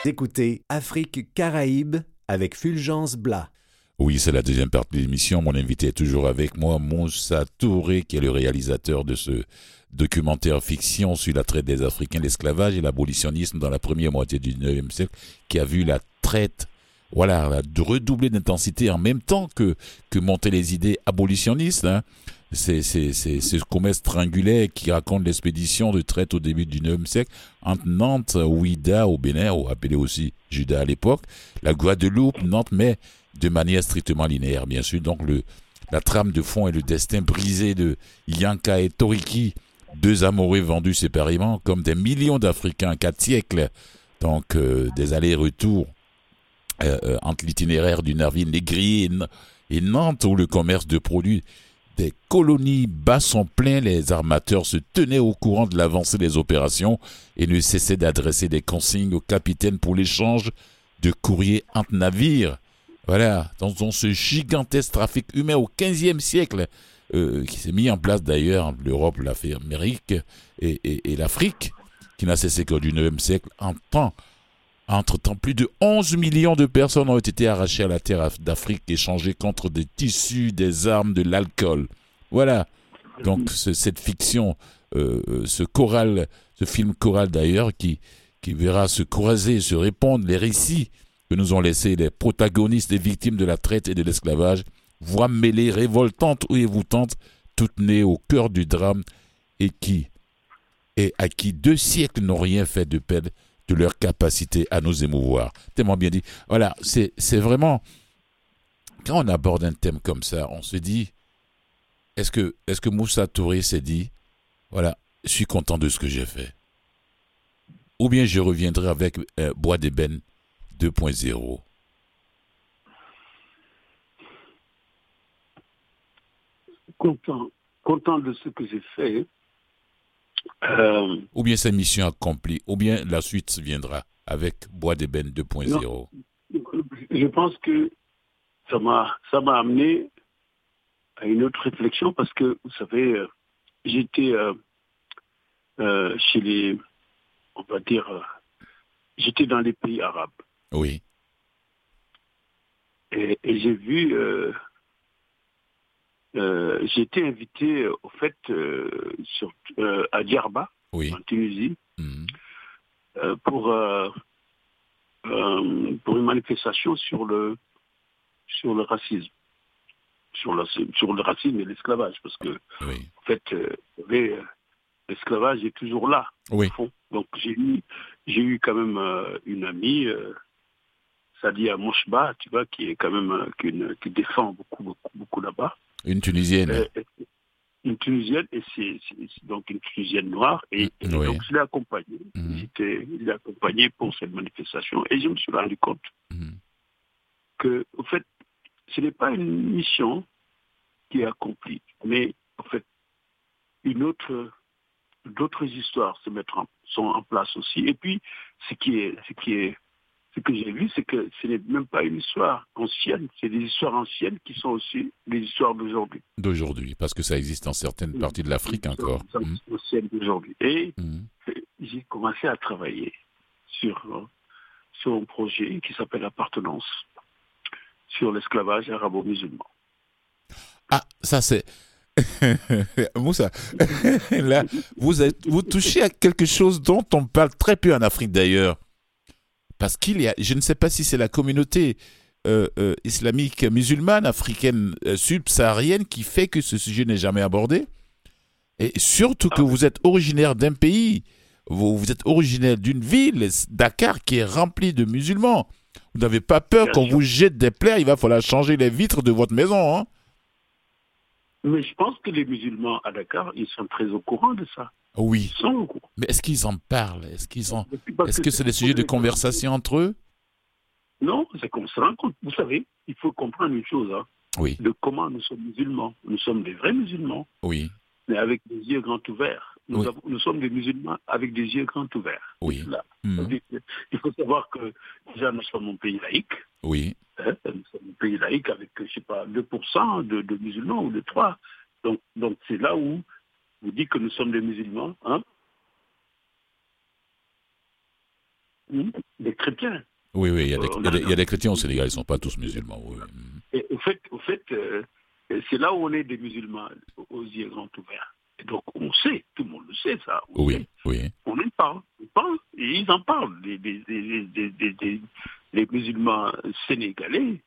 Écoutez Afrique Caraïbes avec Fulgence Blas. Oui, c'est la deuxième partie de l'émission. Mon invité est toujours avec moi, Moussa Touré, qui est le réalisateur de ce documentaire fiction sur la traite des Africains, l'esclavage et l'abolitionnisme dans la première moitié du XIXe siècle, qui a vu la traite voilà, redoubler d'intensité en même temps que, que monter les idées abolitionnistes. Hein c'est ce commerce triangulaire qui raconte l'expédition de traite au début du 9e siècle entre Nantes, Ouida au Bénin, ou appelé aussi Juda à l'époque, la Guadeloupe, Nantes, mais de manière strictement linéaire, bien sûr. Donc le, la trame de fond et le destin brisé de Yanka et Toriki, deux amoureux vendus séparément, comme des millions d'Africains, quatre siècles. Donc euh, des allers-retours euh, euh, entre l'itinéraire du navire négrier et Nantes, où le commerce de produits des colonies bas sont pleins, les armateurs se tenaient au courant de l'avancée des opérations et ne cessaient d'adresser des consignes aux capitaines pour l'échange de courriers entre navires. Voilà, dans, ce gigantesque trafic humain au XVe siècle, euh, qui s'est mis en place d'ailleurs entre l'Europe, l'Amérique et, l'Afrique, qui n'a cessé qu'au XIXe siècle, en temps entre-temps, plus de 11 millions de personnes ont été arrachées à la terre d'Afrique, échangées contre des tissus, des armes, de l'alcool. Voilà. Donc cette fiction, euh, euh, ce choral, ce film choral d'ailleurs, qui, qui verra se croiser, se répondre les récits que nous ont laissés les protagonistes des victimes de la traite et de l'esclavage, voix mêlées, révoltantes ou évoutantes, toutes nées au cœur du drame, et qui, et à qui deux siècles n'ont rien fait de peine de leur capacité à nous émouvoir. Tellement bien dit. Voilà, c'est vraiment, quand on aborde un thème comme ça, on se dit, est-ce que, est que Moussa Touré s'est dit, voilà, je suis content de ce que j'ai fait Ou bien je reviendrai avec euh, Bois d'ébène 2.0 Content, content de ce que j'ai fait. Euh, ou bien sa mission accomplie, ou bien la suite viendra avec Bois d'ébène 2.0 Je pense que ça m'a ça m'a amené à une autre réflexion parce que vous savez, euh, j'étais euh, chez les, on va dire, j'étais dans les pays arabes. Oui. Et, et j'ai vu euh, j'ai été invité euh, au fait euh, sur, à Djerba, en Tunisie, mhm. pour pour une manifestation sur le sur le racisme, sur, la, sur le racisme et l'esclavage, parce que en fait, l'esclavage est toujours là, au fond. Donc j'ai eu j'ai eu quand même une amie. Sadia Mouchba, tu vois, qui est quand même qui, qui défend beaucoup, beaucoup, beaucoup là-bas. Une Tunisienne. Euh, une Tunisienne, et c'est donc une Tunisienne noire, et, donc je l'ai accompagnée. Mm. Je l'ai accompagnée pour cette manifestation, et je me suis rendu compte mm. que, au fait, ce n'est pas une mission qui est accomplie, mais en fait, une autre, d'autres histoires se mettent en, sont en place aussi. Et puis, ce qui est, ce qui est ce que j'ai vu, c'est que ce n'est même pas une histoire ancienne, c'est des histoires anciennes qui sont aussi des histoires d'aujourd'hui. D'aujourd'hui, parce que ça existe dans certaines parties de l'Afrique encore. Mmh. anciennes d'aujourd'hui. Et mmh. j'ai commencé à travailler sur, sur un projet qui s'appelle Appartenance, sur l'esclavage arabo-musulman. Ah, ça c'est... Moussa, là, vous, êtes, vous touchez à quelque chose dont on parle très peu en Afrique d'ailleurs. Parce qu'il y a, je ne sais pas si c'est la communauté euh, euh, islamique musulmane, africaine, euh, subsaharienne qui fait que ce sujet n'est jamais abordé. Et surtout que ah. vous êtes originaire d'un pays, vous, vous êtes originaire d'une ville, Dakar, qui est remplie de musulmans. Vous n'avez pas peur qu'on vous jette des plaies, il va falloir changer les vitres de votre maison. Hein Mais je pense que les musulmans à Dakar, ils sont très au courant de ça. Oui. Mais est-ce qu'ils en parlent? Est-ce qu'ils ont Est-ce que c'est des sujets de conversation entre eux? Non, c'est qu'on se rend compte. Vous savez, il faut comprendre une chose. Hein, oui. De comment nous sommes musulmans. Nous sommes des vrais musulmans. Oui. Mais avec des yeux grands ouverts. Nous, nous sommes des musulmans avec des yeux grands ouverts. Oui. Mhm. Il faut savoir que déjà nous sommes un pays laïque. Oui. Hein, nous sommes un pays laïque avec, je sais pas, 2% de, de musulmans ou de 3%. Donc, donc c'est là où vous dites que nous sommes des musulmans, hein? Des chrétiens. Oui, oui, il y, a des, chrétiens au Sénégal, ils ne sont pas tous musulmans. Et au fait, au fait euh, c'est là où on est des musulmans aux yeux grands ouverts. Et donc on sait, tout le monde le sait ça. oui, oui. On en parle, on parle, et ils en parlent, les, les, musulmans sénégalais,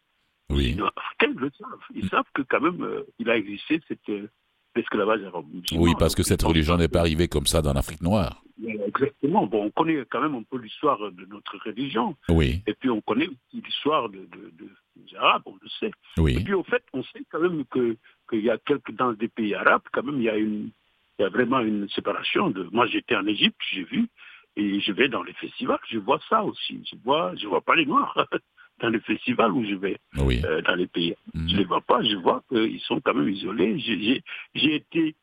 oui. africains le savent? Ils savent que quand même, euh, il a existé cette, l'esclavage Oui, parce que cette religion n'est pas arrivée comme ça dans l'Afrique noire. Exactement. Bon, on connaît quand même un peu l'histoire de notre religion. Oui. Et puis on connaît l'histoire de, des Arabes, on le sait. Oui. Et puis au fait, on sait quand même que qu'il y a quelques dans des pays arabes, quand même, il y a une, il y a vraiment une séparation. De, moi, j'étais en Égypte, j'ai vu, et je vais dans les festivals, je vois ça aussi. Je vois, je vois pas les Noirs. dans les festivals où je vais, euh, dans les pays. Mhm. Je ne les vois pas, je vois qu'ils sont quand même isolés. J'ai été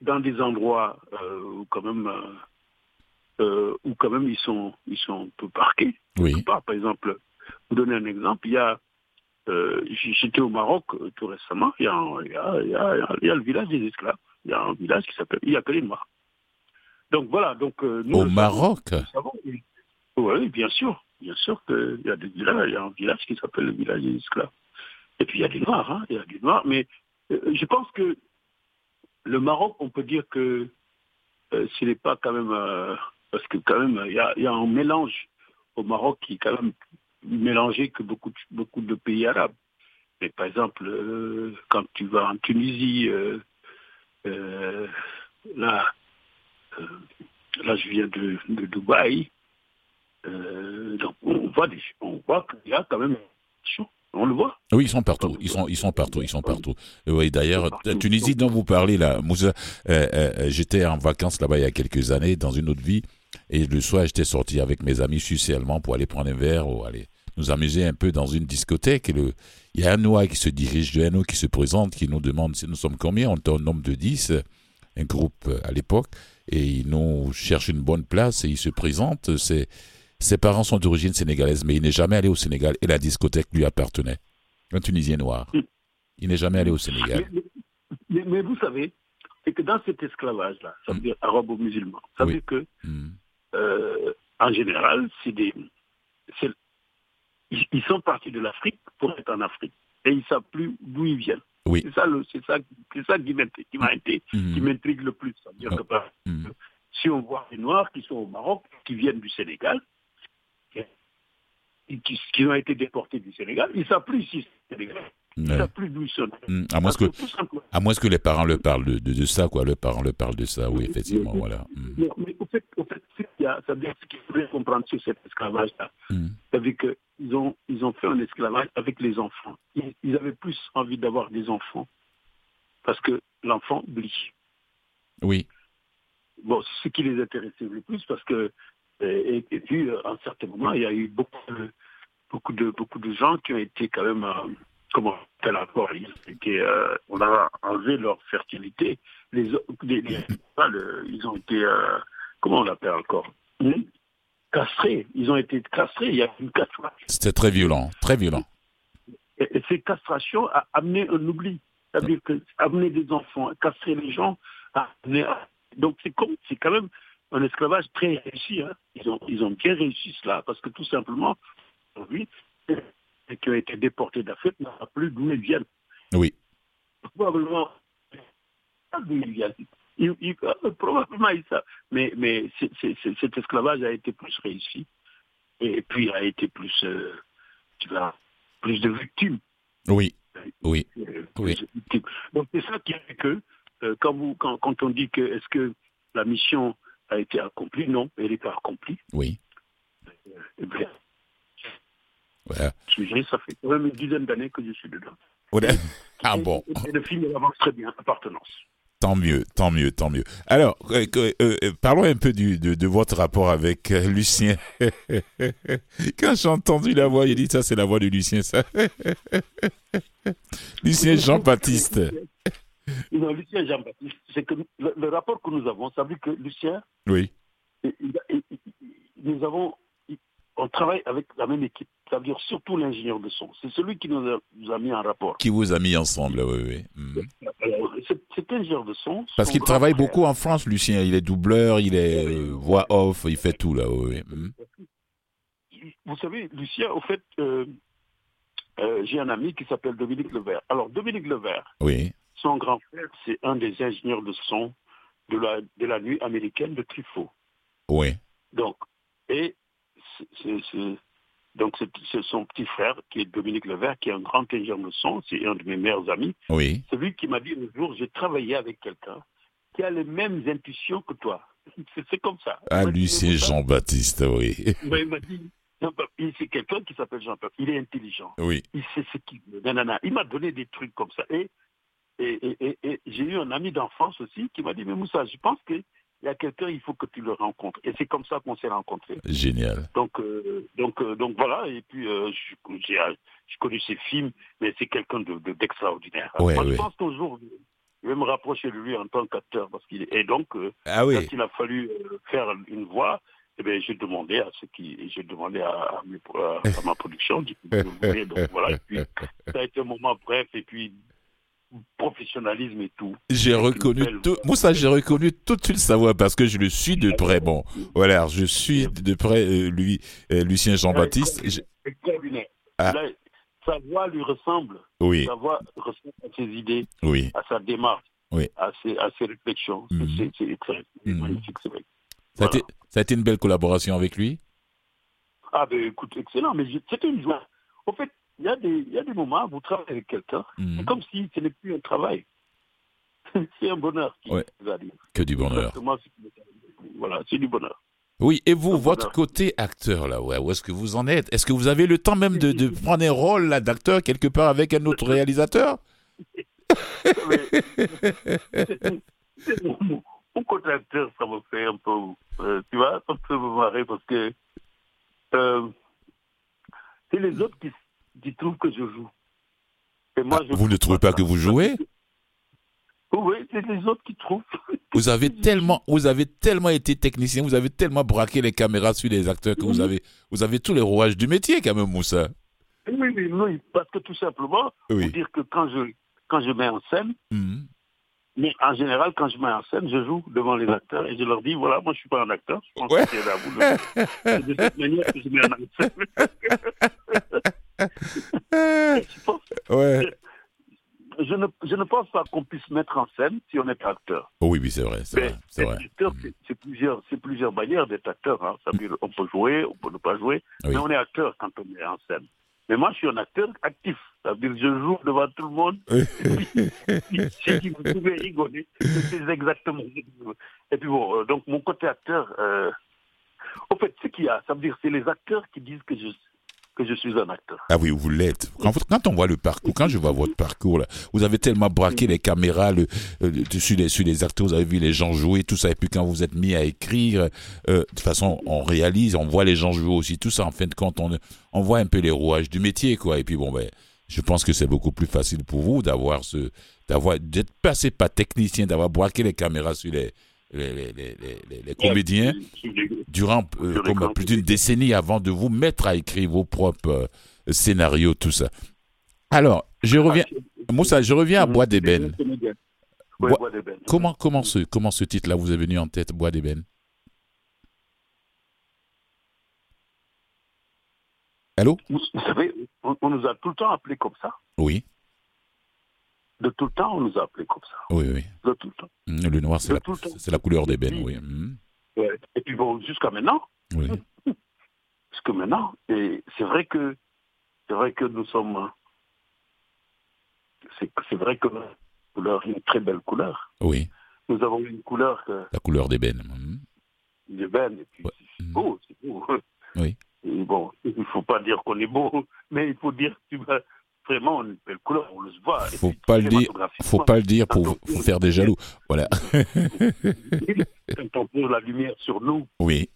dans des endroits euh, où quand même euh, où quand même ils sont ils sont un peu parqués. Oui. Par exemple, vous donner un exemple, il y a j'étais au Maroc tout récemment, il y, a, il, y a, il, y a, le village des esclaves. Il y a un village qui s'appelle, il y a que les Noirs. Donc voilà, donc nous, Au Maroc Oui, bien sûr. Bien sûr qu'il y a des villages, il y a un village qui s'appelle le village des esclaves. Et puis il y a des Noirs, hein, il y a des Noirs, mais euh, je pense que le Maroc, on peut dire que euh, ce n'est pas quand même, euh, parce que quand même, il y, a, un mélange au Maroc qui est quand même mélangé que beaucoup de, beaucoup de pays arabes. Mais par exemple, quand tu vas en Tunisie, là, là je viens de, de Dubaï, euh, donc on voit, des, on voit qu'il y a quand même on le voit. Oui, ils sont partout. Ils sont, ils sont partout. Ils sont partout. Oui, d'ailleurs, Tunisie dont vous parlez là, Moussa, euh, euh, j'étais en vacances là-bas il y a quelques années dans une autre vie, et le soir j'étais sorti avec mes amis suisses allemands pour aller prendre un verre ou aller nous amuser un peu dans une discothèque. Et le, il y a un noir qui se dirige de nous, qui se présente, qui nous demande si nous sommes combien. On est un nombre de 10, un groupe à l'époque, et il nous cherche une bonne place et il se présente. C'est ses parents sont d'origine sénégalaise, mais il n'est jamais allé au Sénégal et la discothèque lui appartenait. Un Tunisien noir. Il n'est jamais allé au Sénégal. Mais, vous savez, c'est que dans cet esclavage-là, ça veut mm. dire arabo-musulman, ça veut dire que, mm. euh, en général, c'est des, ils sont partis de l'Afrique pour être en Afrique. Et ils ne savent plus d'où ils viennent. Oui. C'est ça, ça, ça qui m'intrigue mm. le plus. Ça veut dire que, si on voit des Noirs qui sont au Maroc, qui viennent du Sénégal, qui, qui, ont été déportés du Sénégal, ils ne savent plus si c'est Sénégal. Ils ne savent plus d'où ils sont. À, moins que, à moins que les parents le parlent de, de, ça, quoi. Les parents le parlent de ça, oui, effectivement, mais, voilà. Mais, mais, au fait, au fait ça veut dire ce qu'il faudrait comprendre sur cet esclavage-là. Mm. C'est-à-dire qu'ils ont, ils ont fait un esclavage avec les enfants. Ils, ils avaient plus envie d'avoir des enfants parce que l'enfant oublie. Oui. Bon, c'est ce qui les intéressait le plus parce que, et, et puis, à un certain moment, il y a eu beaucoup de, beaucoup de, beaucoup de gens qui ont été quand même, euh, comment tel accord, ils étaient, euh, on a enlevé leur fertilité. Les, les, ils ont été, euh, comment on l'appelle encore Castrés. Ils ont été castrés. Il y a une castration. C'était très violent, très violent. Et, et ces castrations a amené un oubli. C'est-à-dire que amener des enfants, castrer les gens, a amené à- donc c'est comme, c'est quand même un esclavage très réussi. hein. Ils ont, ils ont bien réussi cela parce que tout simplement, aujourd'hui, ceux qui ont été déportés d'Afrique n'ont plus d'où ils viennent. Oui. Probablement, pas d'où ils viennent. Probablement ils savent. Mais, cet esclavage a été plus réussi et puis a été plus, euh, tu vois, plus de victimes. Oui. Oui. Euh, Oui. victimes. Donc c'est ça qui fait que euh, quand, vous, quand, quand on dit que est-ce que la mission a été accomplie, non, elle n'est pas accomplie. Oui. Eh bien, Voilà. je dirais, ça fait quand même une dizaine d'années que je suis dedans. Ah bon. Et, le film il avance très bien, appartenance. Tant mieux, tant mieux, tant mieux. Alors, euh, euh, euh, parlons un peu du, de, de votre rapport avec euh, Lucien. Quand j'ai entendu la voix, j'ai dit ça, c'est la voix de Lucien, ça. Lucien Jean-Baptiste. Non, Lucien Jean-Baptiste, c'est que le, le rapport que nous avons, ça veut dire que Lucien, Oui, nous avons, on travaille avec la même équipe. Ça veut dire surtout l'ingénieur de son. C'est celui qui nous a, nous a mis en rapport. qui vous a mis ensemble, oui, oui. Cet- cet ingénieur de son. Parce qu'il travaille frère, beaucoup en France, Lucien. Il est doubleur, il est euh, voix off, il fait tout, là, oui, oui. Mhm. Vous savez, Lucien, au fait, euh, euh, j'ai un ami qui s'appelle Dominique Levert. Alors, Dominique Levert, Oui, son grand frère, c'est un des ingénieurs de son de la, de la nuit américaine de Truffaut. oui, Donc, et c'est- c'est- c'est- donc c'est c'est son petit frère qui est Dominique Levert, qui est un grand ingénieur de son, c'est un de mes meilleurs amis. oui. C'est lui qui m'a dit un jour, j'ai travaillé avec quelqu'un qui a les mêmes intuitions que toi. C'est c'est comme ça. Ah, Lucien Moussa, Jean-Baptiste, oui. ben, il m'a dit, c'est quelqu'un qui s'appelle Jean-Baptiste. Il est intelligent. Oui, Il sait ce qu'il veut. Il m'a donné des trucs comme ça. Et, et, et, et- et j'ai eu un ami d'enfance aussi qui m'a dit, mais Moussa, je pense qu'il y a quelqu'un, il faut que tu le rencontres. Et c'est comme ça qu'on s'est rencontrés. génial. Donc, euh, donc, euh, donc voilà. Et puis, euh, je- j'ai connu ses films, mais c'est quelqu'un de- de- d'extraordinaire. Ouais, Moi, ouais. je pense qu'un jour, je vais me rapprocher de lui en tant qu'acteur. parce qu'il est- Et donc, euh, Ah oui, quand il a fallu faire une voix, eh bien, j'ai demandé à ce qui, j'ai demandé à, à mes- à- à ma production, du coup, je voulais, donc voilà. Et puis, ça a été un moment bref, et puis professionnalisme et tout. j'ai reconnu tout. Moussa, j'ai reconnu tout de suite sa voix parce que je le suis de près. Bon, voilà, je suis de près euh, lui, euh, Lucien Jean-Baptiste. Ah. Sa voix lui ressemble. Oui, Sa voix ressemble à ses idées, oui. à sa démarche, Oui. à, ses, à ses réflexions. C'est- Mhm. C'est. C'est Mhm. magnifique, c'est vrai. Ça a, été, ça a été une belle collaboration avec lui? Ah ben écoute, excellent, mais c'était une joie. En fait, il y, a des- il y a des moments où vous travaillez avec quelqu'un, Mhm. c'est comme si ce n'est plus un travail. c'est un bonheur. qui Ouais. vous arrive. Que du bonheur. Voilà, c'est du bonheur. Oui, et vous, votre côté acteur, là, ouais, où est-ce que vous en êtes? Est-ce que vous avez le temps même de, de prendre un rôle là, d'acteur quelque part avec un autre réalisateur? Mon côté acteur, ça me fait un peu, euh, tu vois, ça me fait me marrer parce que euh, c'est les autres qui, qui trouvent que je joue. Et moi, Ah, je Vous ne trouvez pas que vous jouez? Oui, c'est les autres qui trouvent. Vous avez tellement, vous avez tellement été technicien, vous avez tellement braqué les caméras sur les acteurs que vous avez, vous avez tous les rouages du métier quand même, Moussa. Oui, oui, oui, parce que tout simplement, Oui. pour dire que quand je, quand je mets en scène, Mhm. mais en général, quand je mets en scène, je joue devant les acteurs et je leur dis, voilà, moi je suis pas un acteur, je pense Ouais. que c'est à vous de de cette manière que je mets en scène. Je pense- Ouais. je ne, je ne pense pas qu'on puisse mettre en scène si on n'est pas acteur. Oh oui, oui, c'est vrai, c'est vrai, c'est c'est plusieurs, plusieurs manières d'être acteur. Hein. Ça veut dire, on peut jouer, on peut ne pas jouer, Oui. mais on est acteur quand on est en scène. Mais moi, je suis un acteur actif. Ça veut dire que je joue devant tout le monde. Si si vous pouvez rigoler, c'est exactement. Et puis bon, euh, donc mon côté acteur, euh, au fait, ce qu'il y a, ça veut dire c'est les acteurs qui disent que je, que je suis un acteur. Ah oui, vous l'êtes. Quand, on voit le parcours, quand je vois votre parcours, là, vous avez tellement braqué les caméras le, euh, sur, les, les acteurs, vous avez vu les gens jouer, tout ça. Et puis quand vous êtes mis à écrire, euh, de toute façon, on réalise, on voit les gens jouer aussi, tout ça. En fin de compte, on, on voit un peu les rouages du métier, quoi. Et puis bon, ben, je pense que c'est beaucoup plus facile pour vous d'avoir ce, d'avoir, d'être passé par technicien, d'avoir braqué les caméras sur les, les, les, les, les comédiens durant euh, comme plus d'une décennie avant de vous mettre à écrire vos propres euh, scénarios, tout ça. Alors, je reviens, Moussa, je reviens à Bois d'ébène. Bois, comment, comment ce, comment ce titre-là vous est venu en tête, Bois d'ébène? Allô? Vous savez, on, on nous a tout le temps appelés comme ça. Oui. De tout le temps, on nous a appelés comme ça. Oui, oui. De tout le temps. Mm, Le noir, c'est la, la couleur d'ébène, oui. Mm. Ouais. Et puis bon, jusqu'à maintenant, Oui. jusqu'à maintenant, et c'est vrai que c'est vrai que nous sommes c'est vrai que notre couleur est une très belle couleur. Oui, Nous avons une couleur que la couleur d'ébène. Mm. d'ébène et puis Ouais. c'est beau, c'est beau. Oui. Et bon, il faut pas dire qu'on est beau, mais il faut dire que tu vas vraiment une belle couleur, on le voit. Faut puis, pas le dire, faut pas le dire pour, pour faire des jaloux. Voilà. Quand on pose la lumière sur nous, Oui,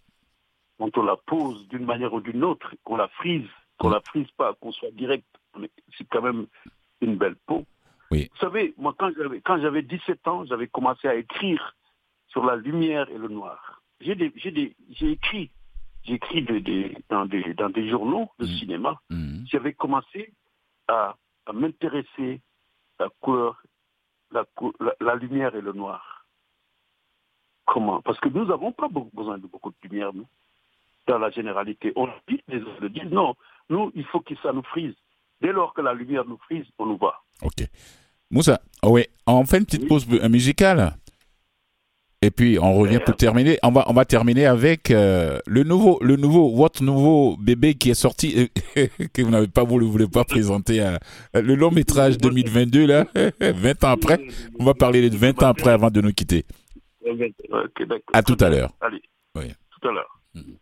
quand on la pose d'une manière ou d'une autre, qu'on la frise, qu'on la frise pas, qu'on soit direct, c'est quand même une belle peau. Oui. Vous savez, moi, quand j'avais, quand j'avais 17 ans, j'avais commencé à écrire sur la lumière et le noir. J'ai, des, j'ai, des, j'ai écrit, j'ai écrit des- dans, des, dans des journaux de Mm. cinéma. Mm. J'avais commencé à, à m'intéresser à la couleur, la, la, la lumière et le noir. Comment? Parce que nous n'avons pas beaucoup- besoin de beaucoup de lumière, nous, dans la généralité. On le dit, les autres le disent, non, nous, il faut que ça nous frise. Dès lors que la lumière nous frise, on nous voit. Ok. Moussa, oh oui, on fait une petite Oui. pause euh, musicale. Et puis on revient pour terminer. On va on va terminer avec euh, le nouveau le nouveau votre nouveau bébé qui est sorti que vous n'avez pas vous ne voulez pas présenter hein. le long métrage 2022 là 20 ans après. On va parler de 20 ans après avant de nous quitter. À tout à l'heure. Allez. Tout à l'heure. Mm-hmm.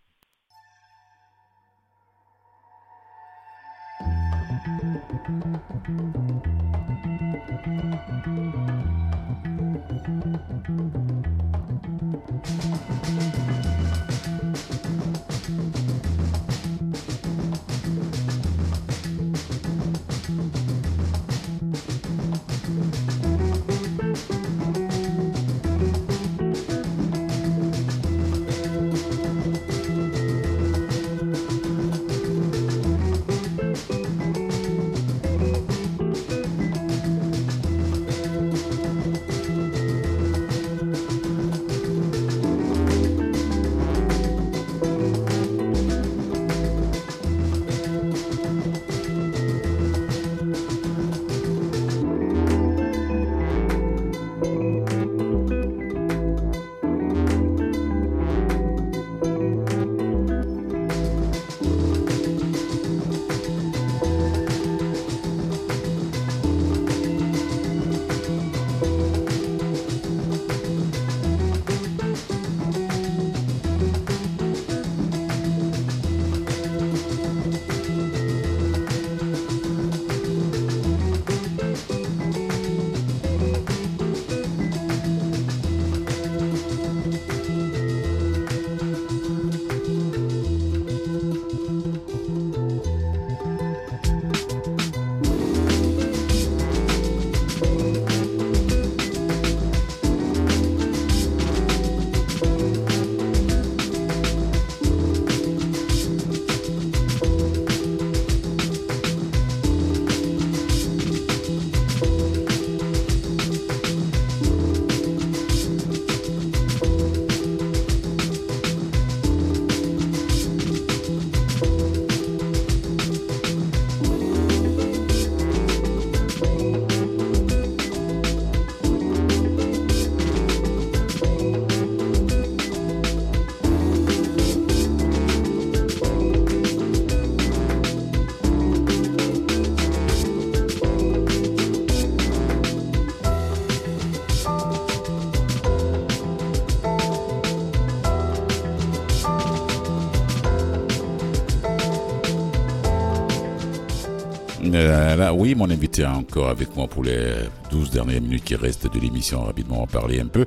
Euh, oui, mon invité est encore avec moi pour les 12 dernières minutes qui restent de l'émission. Rapidement, on va parler un peu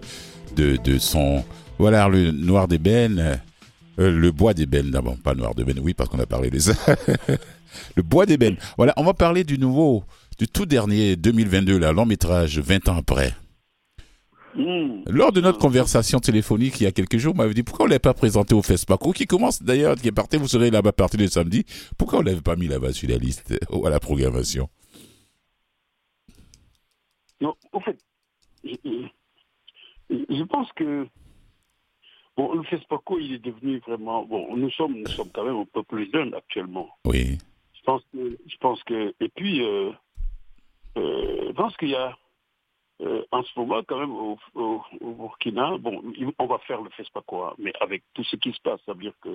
de, de son... Voilà, le noir d'ébène, euh, le bois d'ébène d'abord, pas noir d'ébène, oui, parce qu'on a parlé de ça. le bois d'ébène. Voilà, on va parler du nouveau, du tout dernier 2022, là, long métrage, 20 ans après. Hmm. Lors de notre conversation téléphonique il y a quelques jours, on m'avait dit pourquoi on l'avait pas présenté au FESPACO, qui commence d'ailleurs, qui est parti, vous serez là-bas à partir de samedi. Pourquoi on l'avait pas mis là-bas sur la liste ou à la programmation Non, en fait, je pense que bon, le FESPACO, il est devenu vraiment bon. Nous sommes, nous sommes quand même un peu plus jeunes actuellement. Oui, Je pense que, je pense que, et puis, euh, euh, je pense qu'il y a euh, en ce moment quand même au, au- au Burkina, bon, on va faire le FESPACO, hein, mais avec tout ce qui se passe, ça veut dire que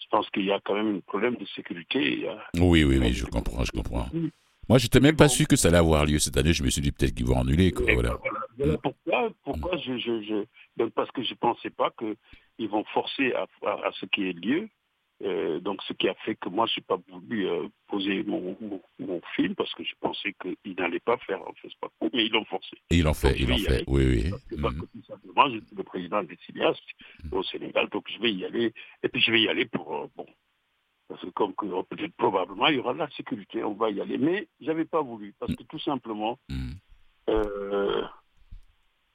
je pense qu'il y a quand même un problème de sécurité. a- oui, oui, oui, je comprends, je comprends. Moi, j'étais même pas sûr que ça allait avoir lieu cette année. Je me suis dit peut-être qu'ils vont annuler, quoi. Et Voilà. voilà. Voilà pourquoi, pourquoi je, je, je- parce que je pensais pas qu'ils vont forcer à, à, à ce qui ait lieu. Euh, donc ce qui a fait que moi je n'ai pas voulu euh, poser mon, mon, mon film parce que je pensais qu'ils n'allaient pas faire en fait pas mais ils l'ont forcé. Et ils l'ont fait, Donc, l'ont y fait. aller. Oui, oui. Parce que, parce Mhm. que tout simplement, je suis le président des cinéastes au Sénégal, donc je vais y aller. Et puis je vais y aller pour euh, bon. Parce que comme que, euh, peut-être probablement il y aura de la sécurité, on va y aller. Mais j'avais pas voulu parce que tout simplement, Mhm.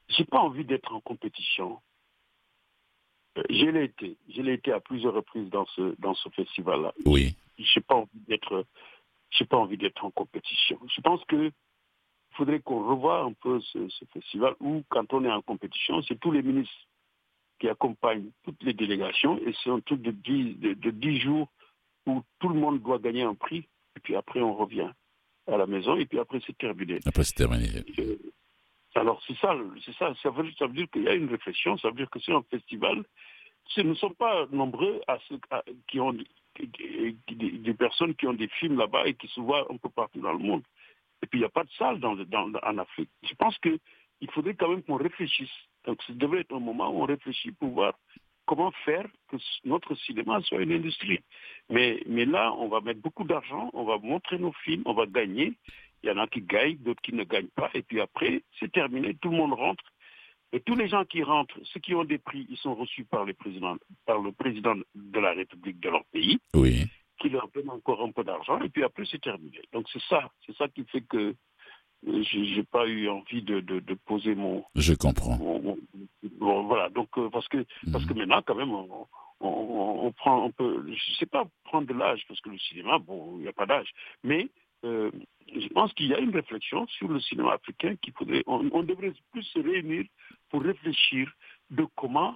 j'ai pas envie d'être en compétition. Je l'ai été, je l'ai été à plusieurs reprises dans ce dans ce festival-là. Oui, J'ai pas envie d'être, j'ai pas envie d'être en compétition. Je pense que faudrait qu'on revoie un peu ce, ce festival où, quand on est en compétition, c'est tous les ministres qui accompagnent toutes les délégations et c'est un truc de dix, de, de dix jours où tout le monde doit gagner un prix et puis après on revient à la maison et puis après c'est terminé. après c'est terminé. Alors c'est ça, c'est ça, ça veut, ça dire qu'il y a une réflexion, ça veut dire que c'est un festival. Ce ne sont pas nombreux qui ont des, personnes qui ont des films là-bas et qui se voient un peu partout dans le monde. Et puis il n'y a pas de salle en Afrique. Je pense que il faudrait quand même qu'on réfléchisse. Donc ce devrait être un moment où on réfléchit pour voir comment faire que notre cinéma soit une industrie. Mais là, on va mettre beaucoup d'argent, on va montrer nos films, on va gagner. Il y en a qui gagnent, d'autres qui ne gagnent pas. Et puis après, c'est terminé, tout le monde rentre. Et tous les gens qui rentrent, ceux qui ont des prix, ils sont reçus par, les présidents, par le président de la République de leur pays, Oui, qui leur donne encore un peu d'argent. Et puis après, c'est terminé. Donc c'est ça, c'est ça qui fait que euh, j'ai pas eu envie de, de, de poser mon, je comprends. mon- mon- bon, voilà. Donc euh, parce que parce que Mhm. maintenant, quand même, on, on, on- on prend un peu, je sais pas prendre de l'âge, parce que le cinéma, bon, il n'y a pas d'âge, mais euh, je pense qu'il y a une réflexion sur le cinéma africain qu'il faudrait, on, on devrait plus se réunir pour réfléchir de comment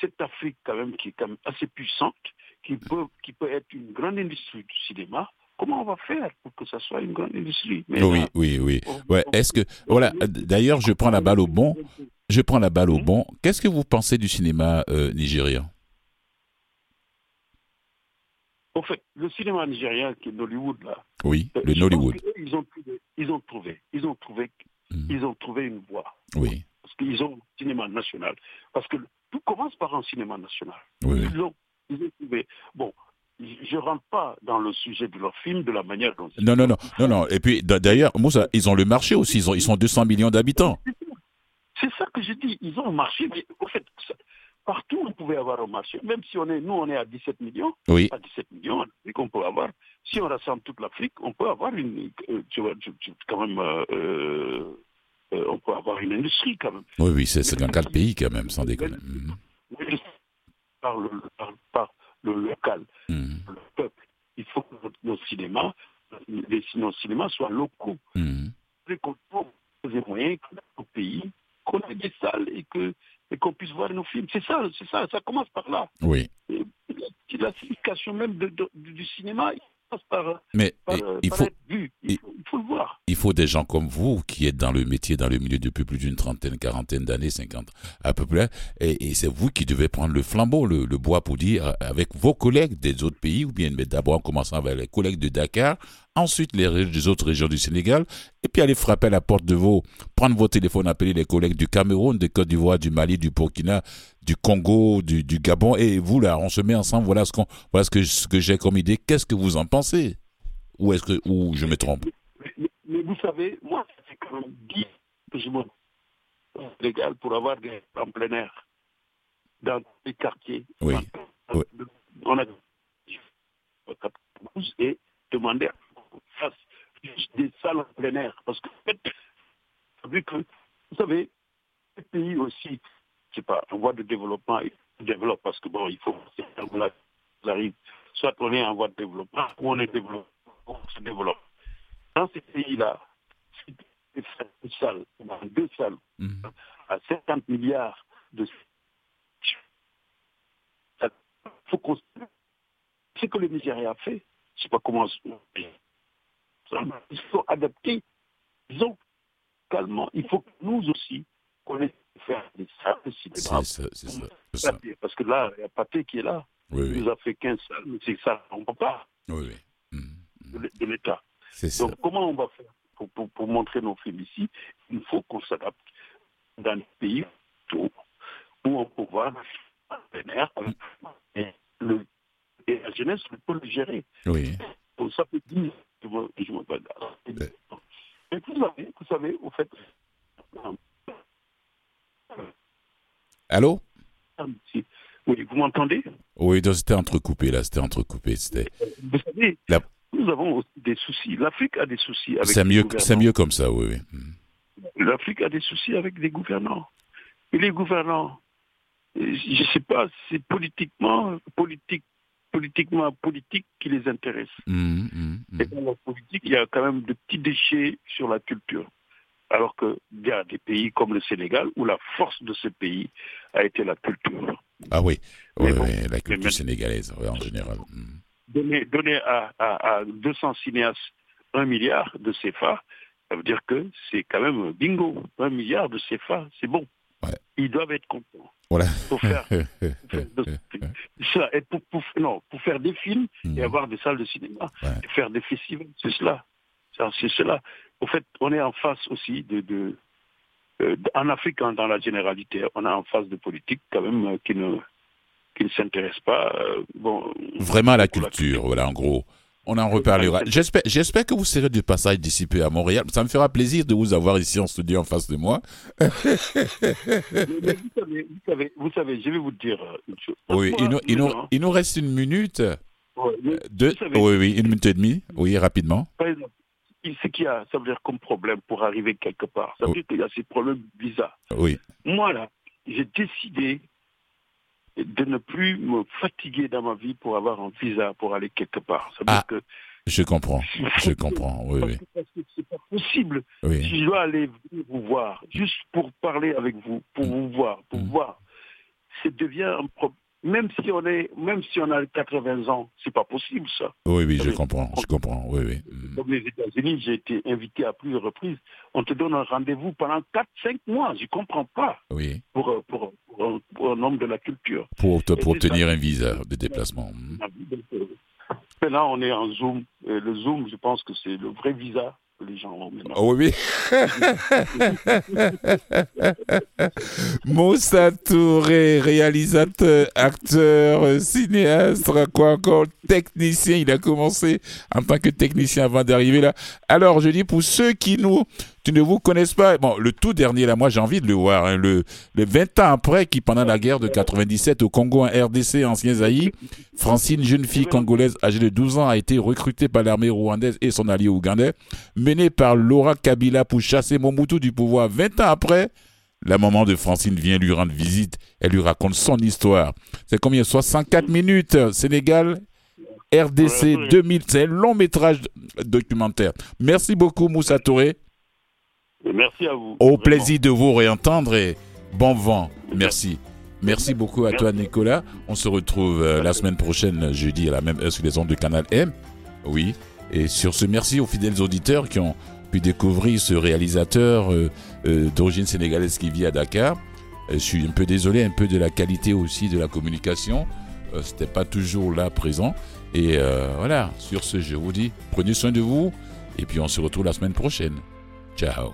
cette Afrique, quand même, qui est quand même assez puissante, qui peut, qui peut être une grande industrie du cinéma, comment on va faire pour que ça soit une grande industrie? Mais Oui, là, oui, oui. Ouais, est-ce que voilà, d'ailleurs, je prends la balle au bon. Je prends la balle au Mhm. bon. Qu'est-ce que vous pensez du cinéma euh, nigérian En fait, le cinéma nigérien qui est Nollywood, là, Oui, Euh, le Nollywood. Ils ont trouvé, ils ont trouvé, ils ont trouvé, ils ont trouvé une voie. Oui, Parce qu'ils ont un cinéma national. Parce que tout commence par un cinéma national. oui. Ils ont, ils ont trouvé. Bon, je ne rentre pas dans le sujet de leur film, de la manière dont ils Non, non, non, non, non. Et puis d'ailleurs, Moussa, ils ont le marché aussi. Ils, ont, ils sont 200 millions d'habitants. C'est ça que je dis. Ils ont un marché, mais au fait, partout on pouvait avoir un marché. Même si on est, nous, on est à 17 millions, Oui, à 17 millions, et qu'on peut avoir, si on rassemble toute l'Afrique, on peut avoir une, euh, tu vois, quand même, euh, euh, euh, on peut avoir une industrie quand même. oui, oui. C'est c'est dans quatre pays quand même, sans déconner. Mhm. Par le, par, par le local, Mhm. le peuple. Il faut que nos cinémas, les, nos cinémas soient locaux. Qu'on trouve des moyens que nos pays, qu'on ait des salles et que et qu'on puisse voir nos films. C'est ça, c'est ça, ça commence par là. Oui. Et la, signification même de- de- du cinéma, par, Mais par, euh, il par faut. Il il- faut, il faut le voir. il faut des gens comme vous qui êtes dans le métier, dans le milieu depuis plus d'une trentaine, quarantaine d'années, cinquante à peu près, et, et c'est vous qui devez prendre le flambeau, le, le bois pour dire avec vos collègues des autres pays, ou bien d'abord en commençant avec les collègues de Dakar, ensuite les, des autres régions du Sénégal, et puis aller frapper à la porte de vos, prendre vos téléphones, appeler les collègues du Cameroun, de Côte d'Ivoire, du Mali, du Burkina, du Congo, du, du Gabon, et vous là, on se met ensemble, voilà ce qu'on, voilà ce que, ce que j'ai comme idée, qu'est-ce que vous en pensez? Ou est-ce que ou je me trompe? Mais, mais vous savez, moi, ça fait quand même 10 que je me légal pour avoir des en plein air dans les quartiers. Oui. Oui. On a et demander à fasse des salles en plein air. Parce que, vu que, vous savez, les pays aussi, je sais pas, en voie de développement, ils développent parce que bon, il faut que arrive. Soit on est en voie de développement, ou on est développé, on se développe. Dans ces pays-là, des salles, dans deux salles, Mhm. à 50 milliards de faut qu'on ce que le Nigeria a fait, je sais pas comment il faut adapter. Disons calmement, il faut que nous aussi connaissions faire des salles de cinéma. C'est ça, c'est ça. c'est ça. Parce que là, il y a Pathé qui est là. Oui, Il oui. nous a fait 15 salles, mais c'est ça, on ne peut pas Oui, oui. De l'É- de l'État. C'est ça. Donc, comment on va faire pour, pour, pour montrer nos films ici Il faut qu'on s'adapte dans les pays où on peut voir et, le, et la jeunesse peut le gérer. Oui. Donc, ça peut dire je je. Mais vous savez, vous savez, au fait, Allô? Oui, vous m'entendez? Oui, donc c'était entrecoupé là, c'était entrecoupé. C'était. Vous savez, La- nous avons aussi des soucis. L'Afrique a des soucis avec C'est mieux, c'est mieux comme ça, oui, oui. Mhm. L'Afrique a des soucis avec les gouvernants. Et les gouvernants, euh, je ne sais pas, c'est politiquement, politique, politiquement politique qui les intéresse. Mhm, mhm. Et dans la politique, il y a quand même de petits déchets sur la culture. Alors qu'il y a des pays comme le Sénégal où la force de ce pays a été la culture. Ah oui, oui, bon, oui, la culture sénégalaise, ouais, en général. Mhm. Donner, donner à, à- à 200 cinéastes un milliard de CFA, ça veut dire que c'est quand même bingo. Un milliard de CFA, c'est bon. Ils doivent être contents. Voilà. Pour faire, pour faire de- ça, et pour, pour- non, pour faire des films et Mhm. avoir des salles de cinéma, Ouais. et faire des festivals, c'est cela. C'est cela. Au fait, on est en face aussi de, de euh, en Afrique, dans la généralité, on est en face de politiques quand même euh, qui ne qui ne s'intéressent pas. euh, bon, Vraiment à la pour culture, voilà, en gros. On en reparlera. J'espère, j'espère que vous serez de passage d'ici peu à Montréal. Ça me fera plaisir de vous avoir ici en studio en face de moi. Mais- mais vous, savez, vous, savez, vous savez, je vais vous dire euh, une chose. Oui, il nous, il nous- maintenant, il nous reste une minute. ouais, De, vous savez, oui, oui, une minute et demie. Oui, rapidement. par exemple, ce qu'il y a, ça veut dire comme problème pour arriver quelque part. Ça veut dire qu'il y a ces problèmes visa. Oui, Moi, là, j'ai décidé de ne plus me fatiguer dans ma vie pour avoir un visa pour aller quelque part. Ça Ah, que je comprends. Je comprends. Oui, parce oui, que- parce que c'est pas possible. oui. Si je dois aller vous voir, juste pour parler avec vous, pour vous voir, pour Mm. voir, ça devient un problème. Même si on est, même si on a 80 ans, c'est pas possible ça. Oui, oui, je comprends. Je comprends. Oui, oui. Mm. Comme les États-Unis, j'ai été invité à plusieurs reprises. On te donne un rendez-vous pendant 4-5 mois. Je comprends pas Oui. pour, pour, pour un, pour un homme de la culture. Pour, te- pour obtenir ça. un visa de déplacement. Donc, euh, Là, on est en Zoom. Et le Zoom, je pense que c'est le vrai visa que les gens ont maintenant. Oh, oui, oui. Moussa Touré, réalisateur, acteur, cinéaste, quoi encore, technicien. Il a commencé en tant que technicien avant d'arriver là. Alors, je dis pour ceux qui nous, qui ne vous connaissent pas, bon, le tout dernier là, moi j'ai envie de le voir. hein, le, le 20 ans après, qui pendant la guerre de 97 au Congo, en RDC, ancien Zaïre, Francine, jeune fille congolaise âgée de 12 ans, a été recrutée par l'armée rwandaise et son allié ougandais, menée par Laura Kabila pour chasser Mobutu du pouvoir. 20 ans après, la maman de Francine vient lui rendre visite. Elle lui raconte son histoire. C'est combien? 64 minutes. Sénégal, RDC 2000. C'est un long métrage documentaire. Merci beaucoup, Moussa Touré. Et Merci à vous. Au Vraiment. plaisir de vous réentendre et bon vent. Merci. Merci beaucoup à toi, Nicolas. On se retrouve euh, la semaine prochaine, jeudi, à la même heure sur les ondes de Canal M. Oui. Et sur ce, merci aux fidèles auditeurs qui ont pu découvrir ce réalisateur euh, euh, d'origine sénégalaise qui vit à Dakar. Euh, je suis un peu désolé, un peu de la qualité aussi de la communication. Euh, C'était pas toujours là présent. Et euh, voilà, sur ce, je vous dis, prenez soin de vous. Et puis on se retrouve la semaine prochaine. Ciao.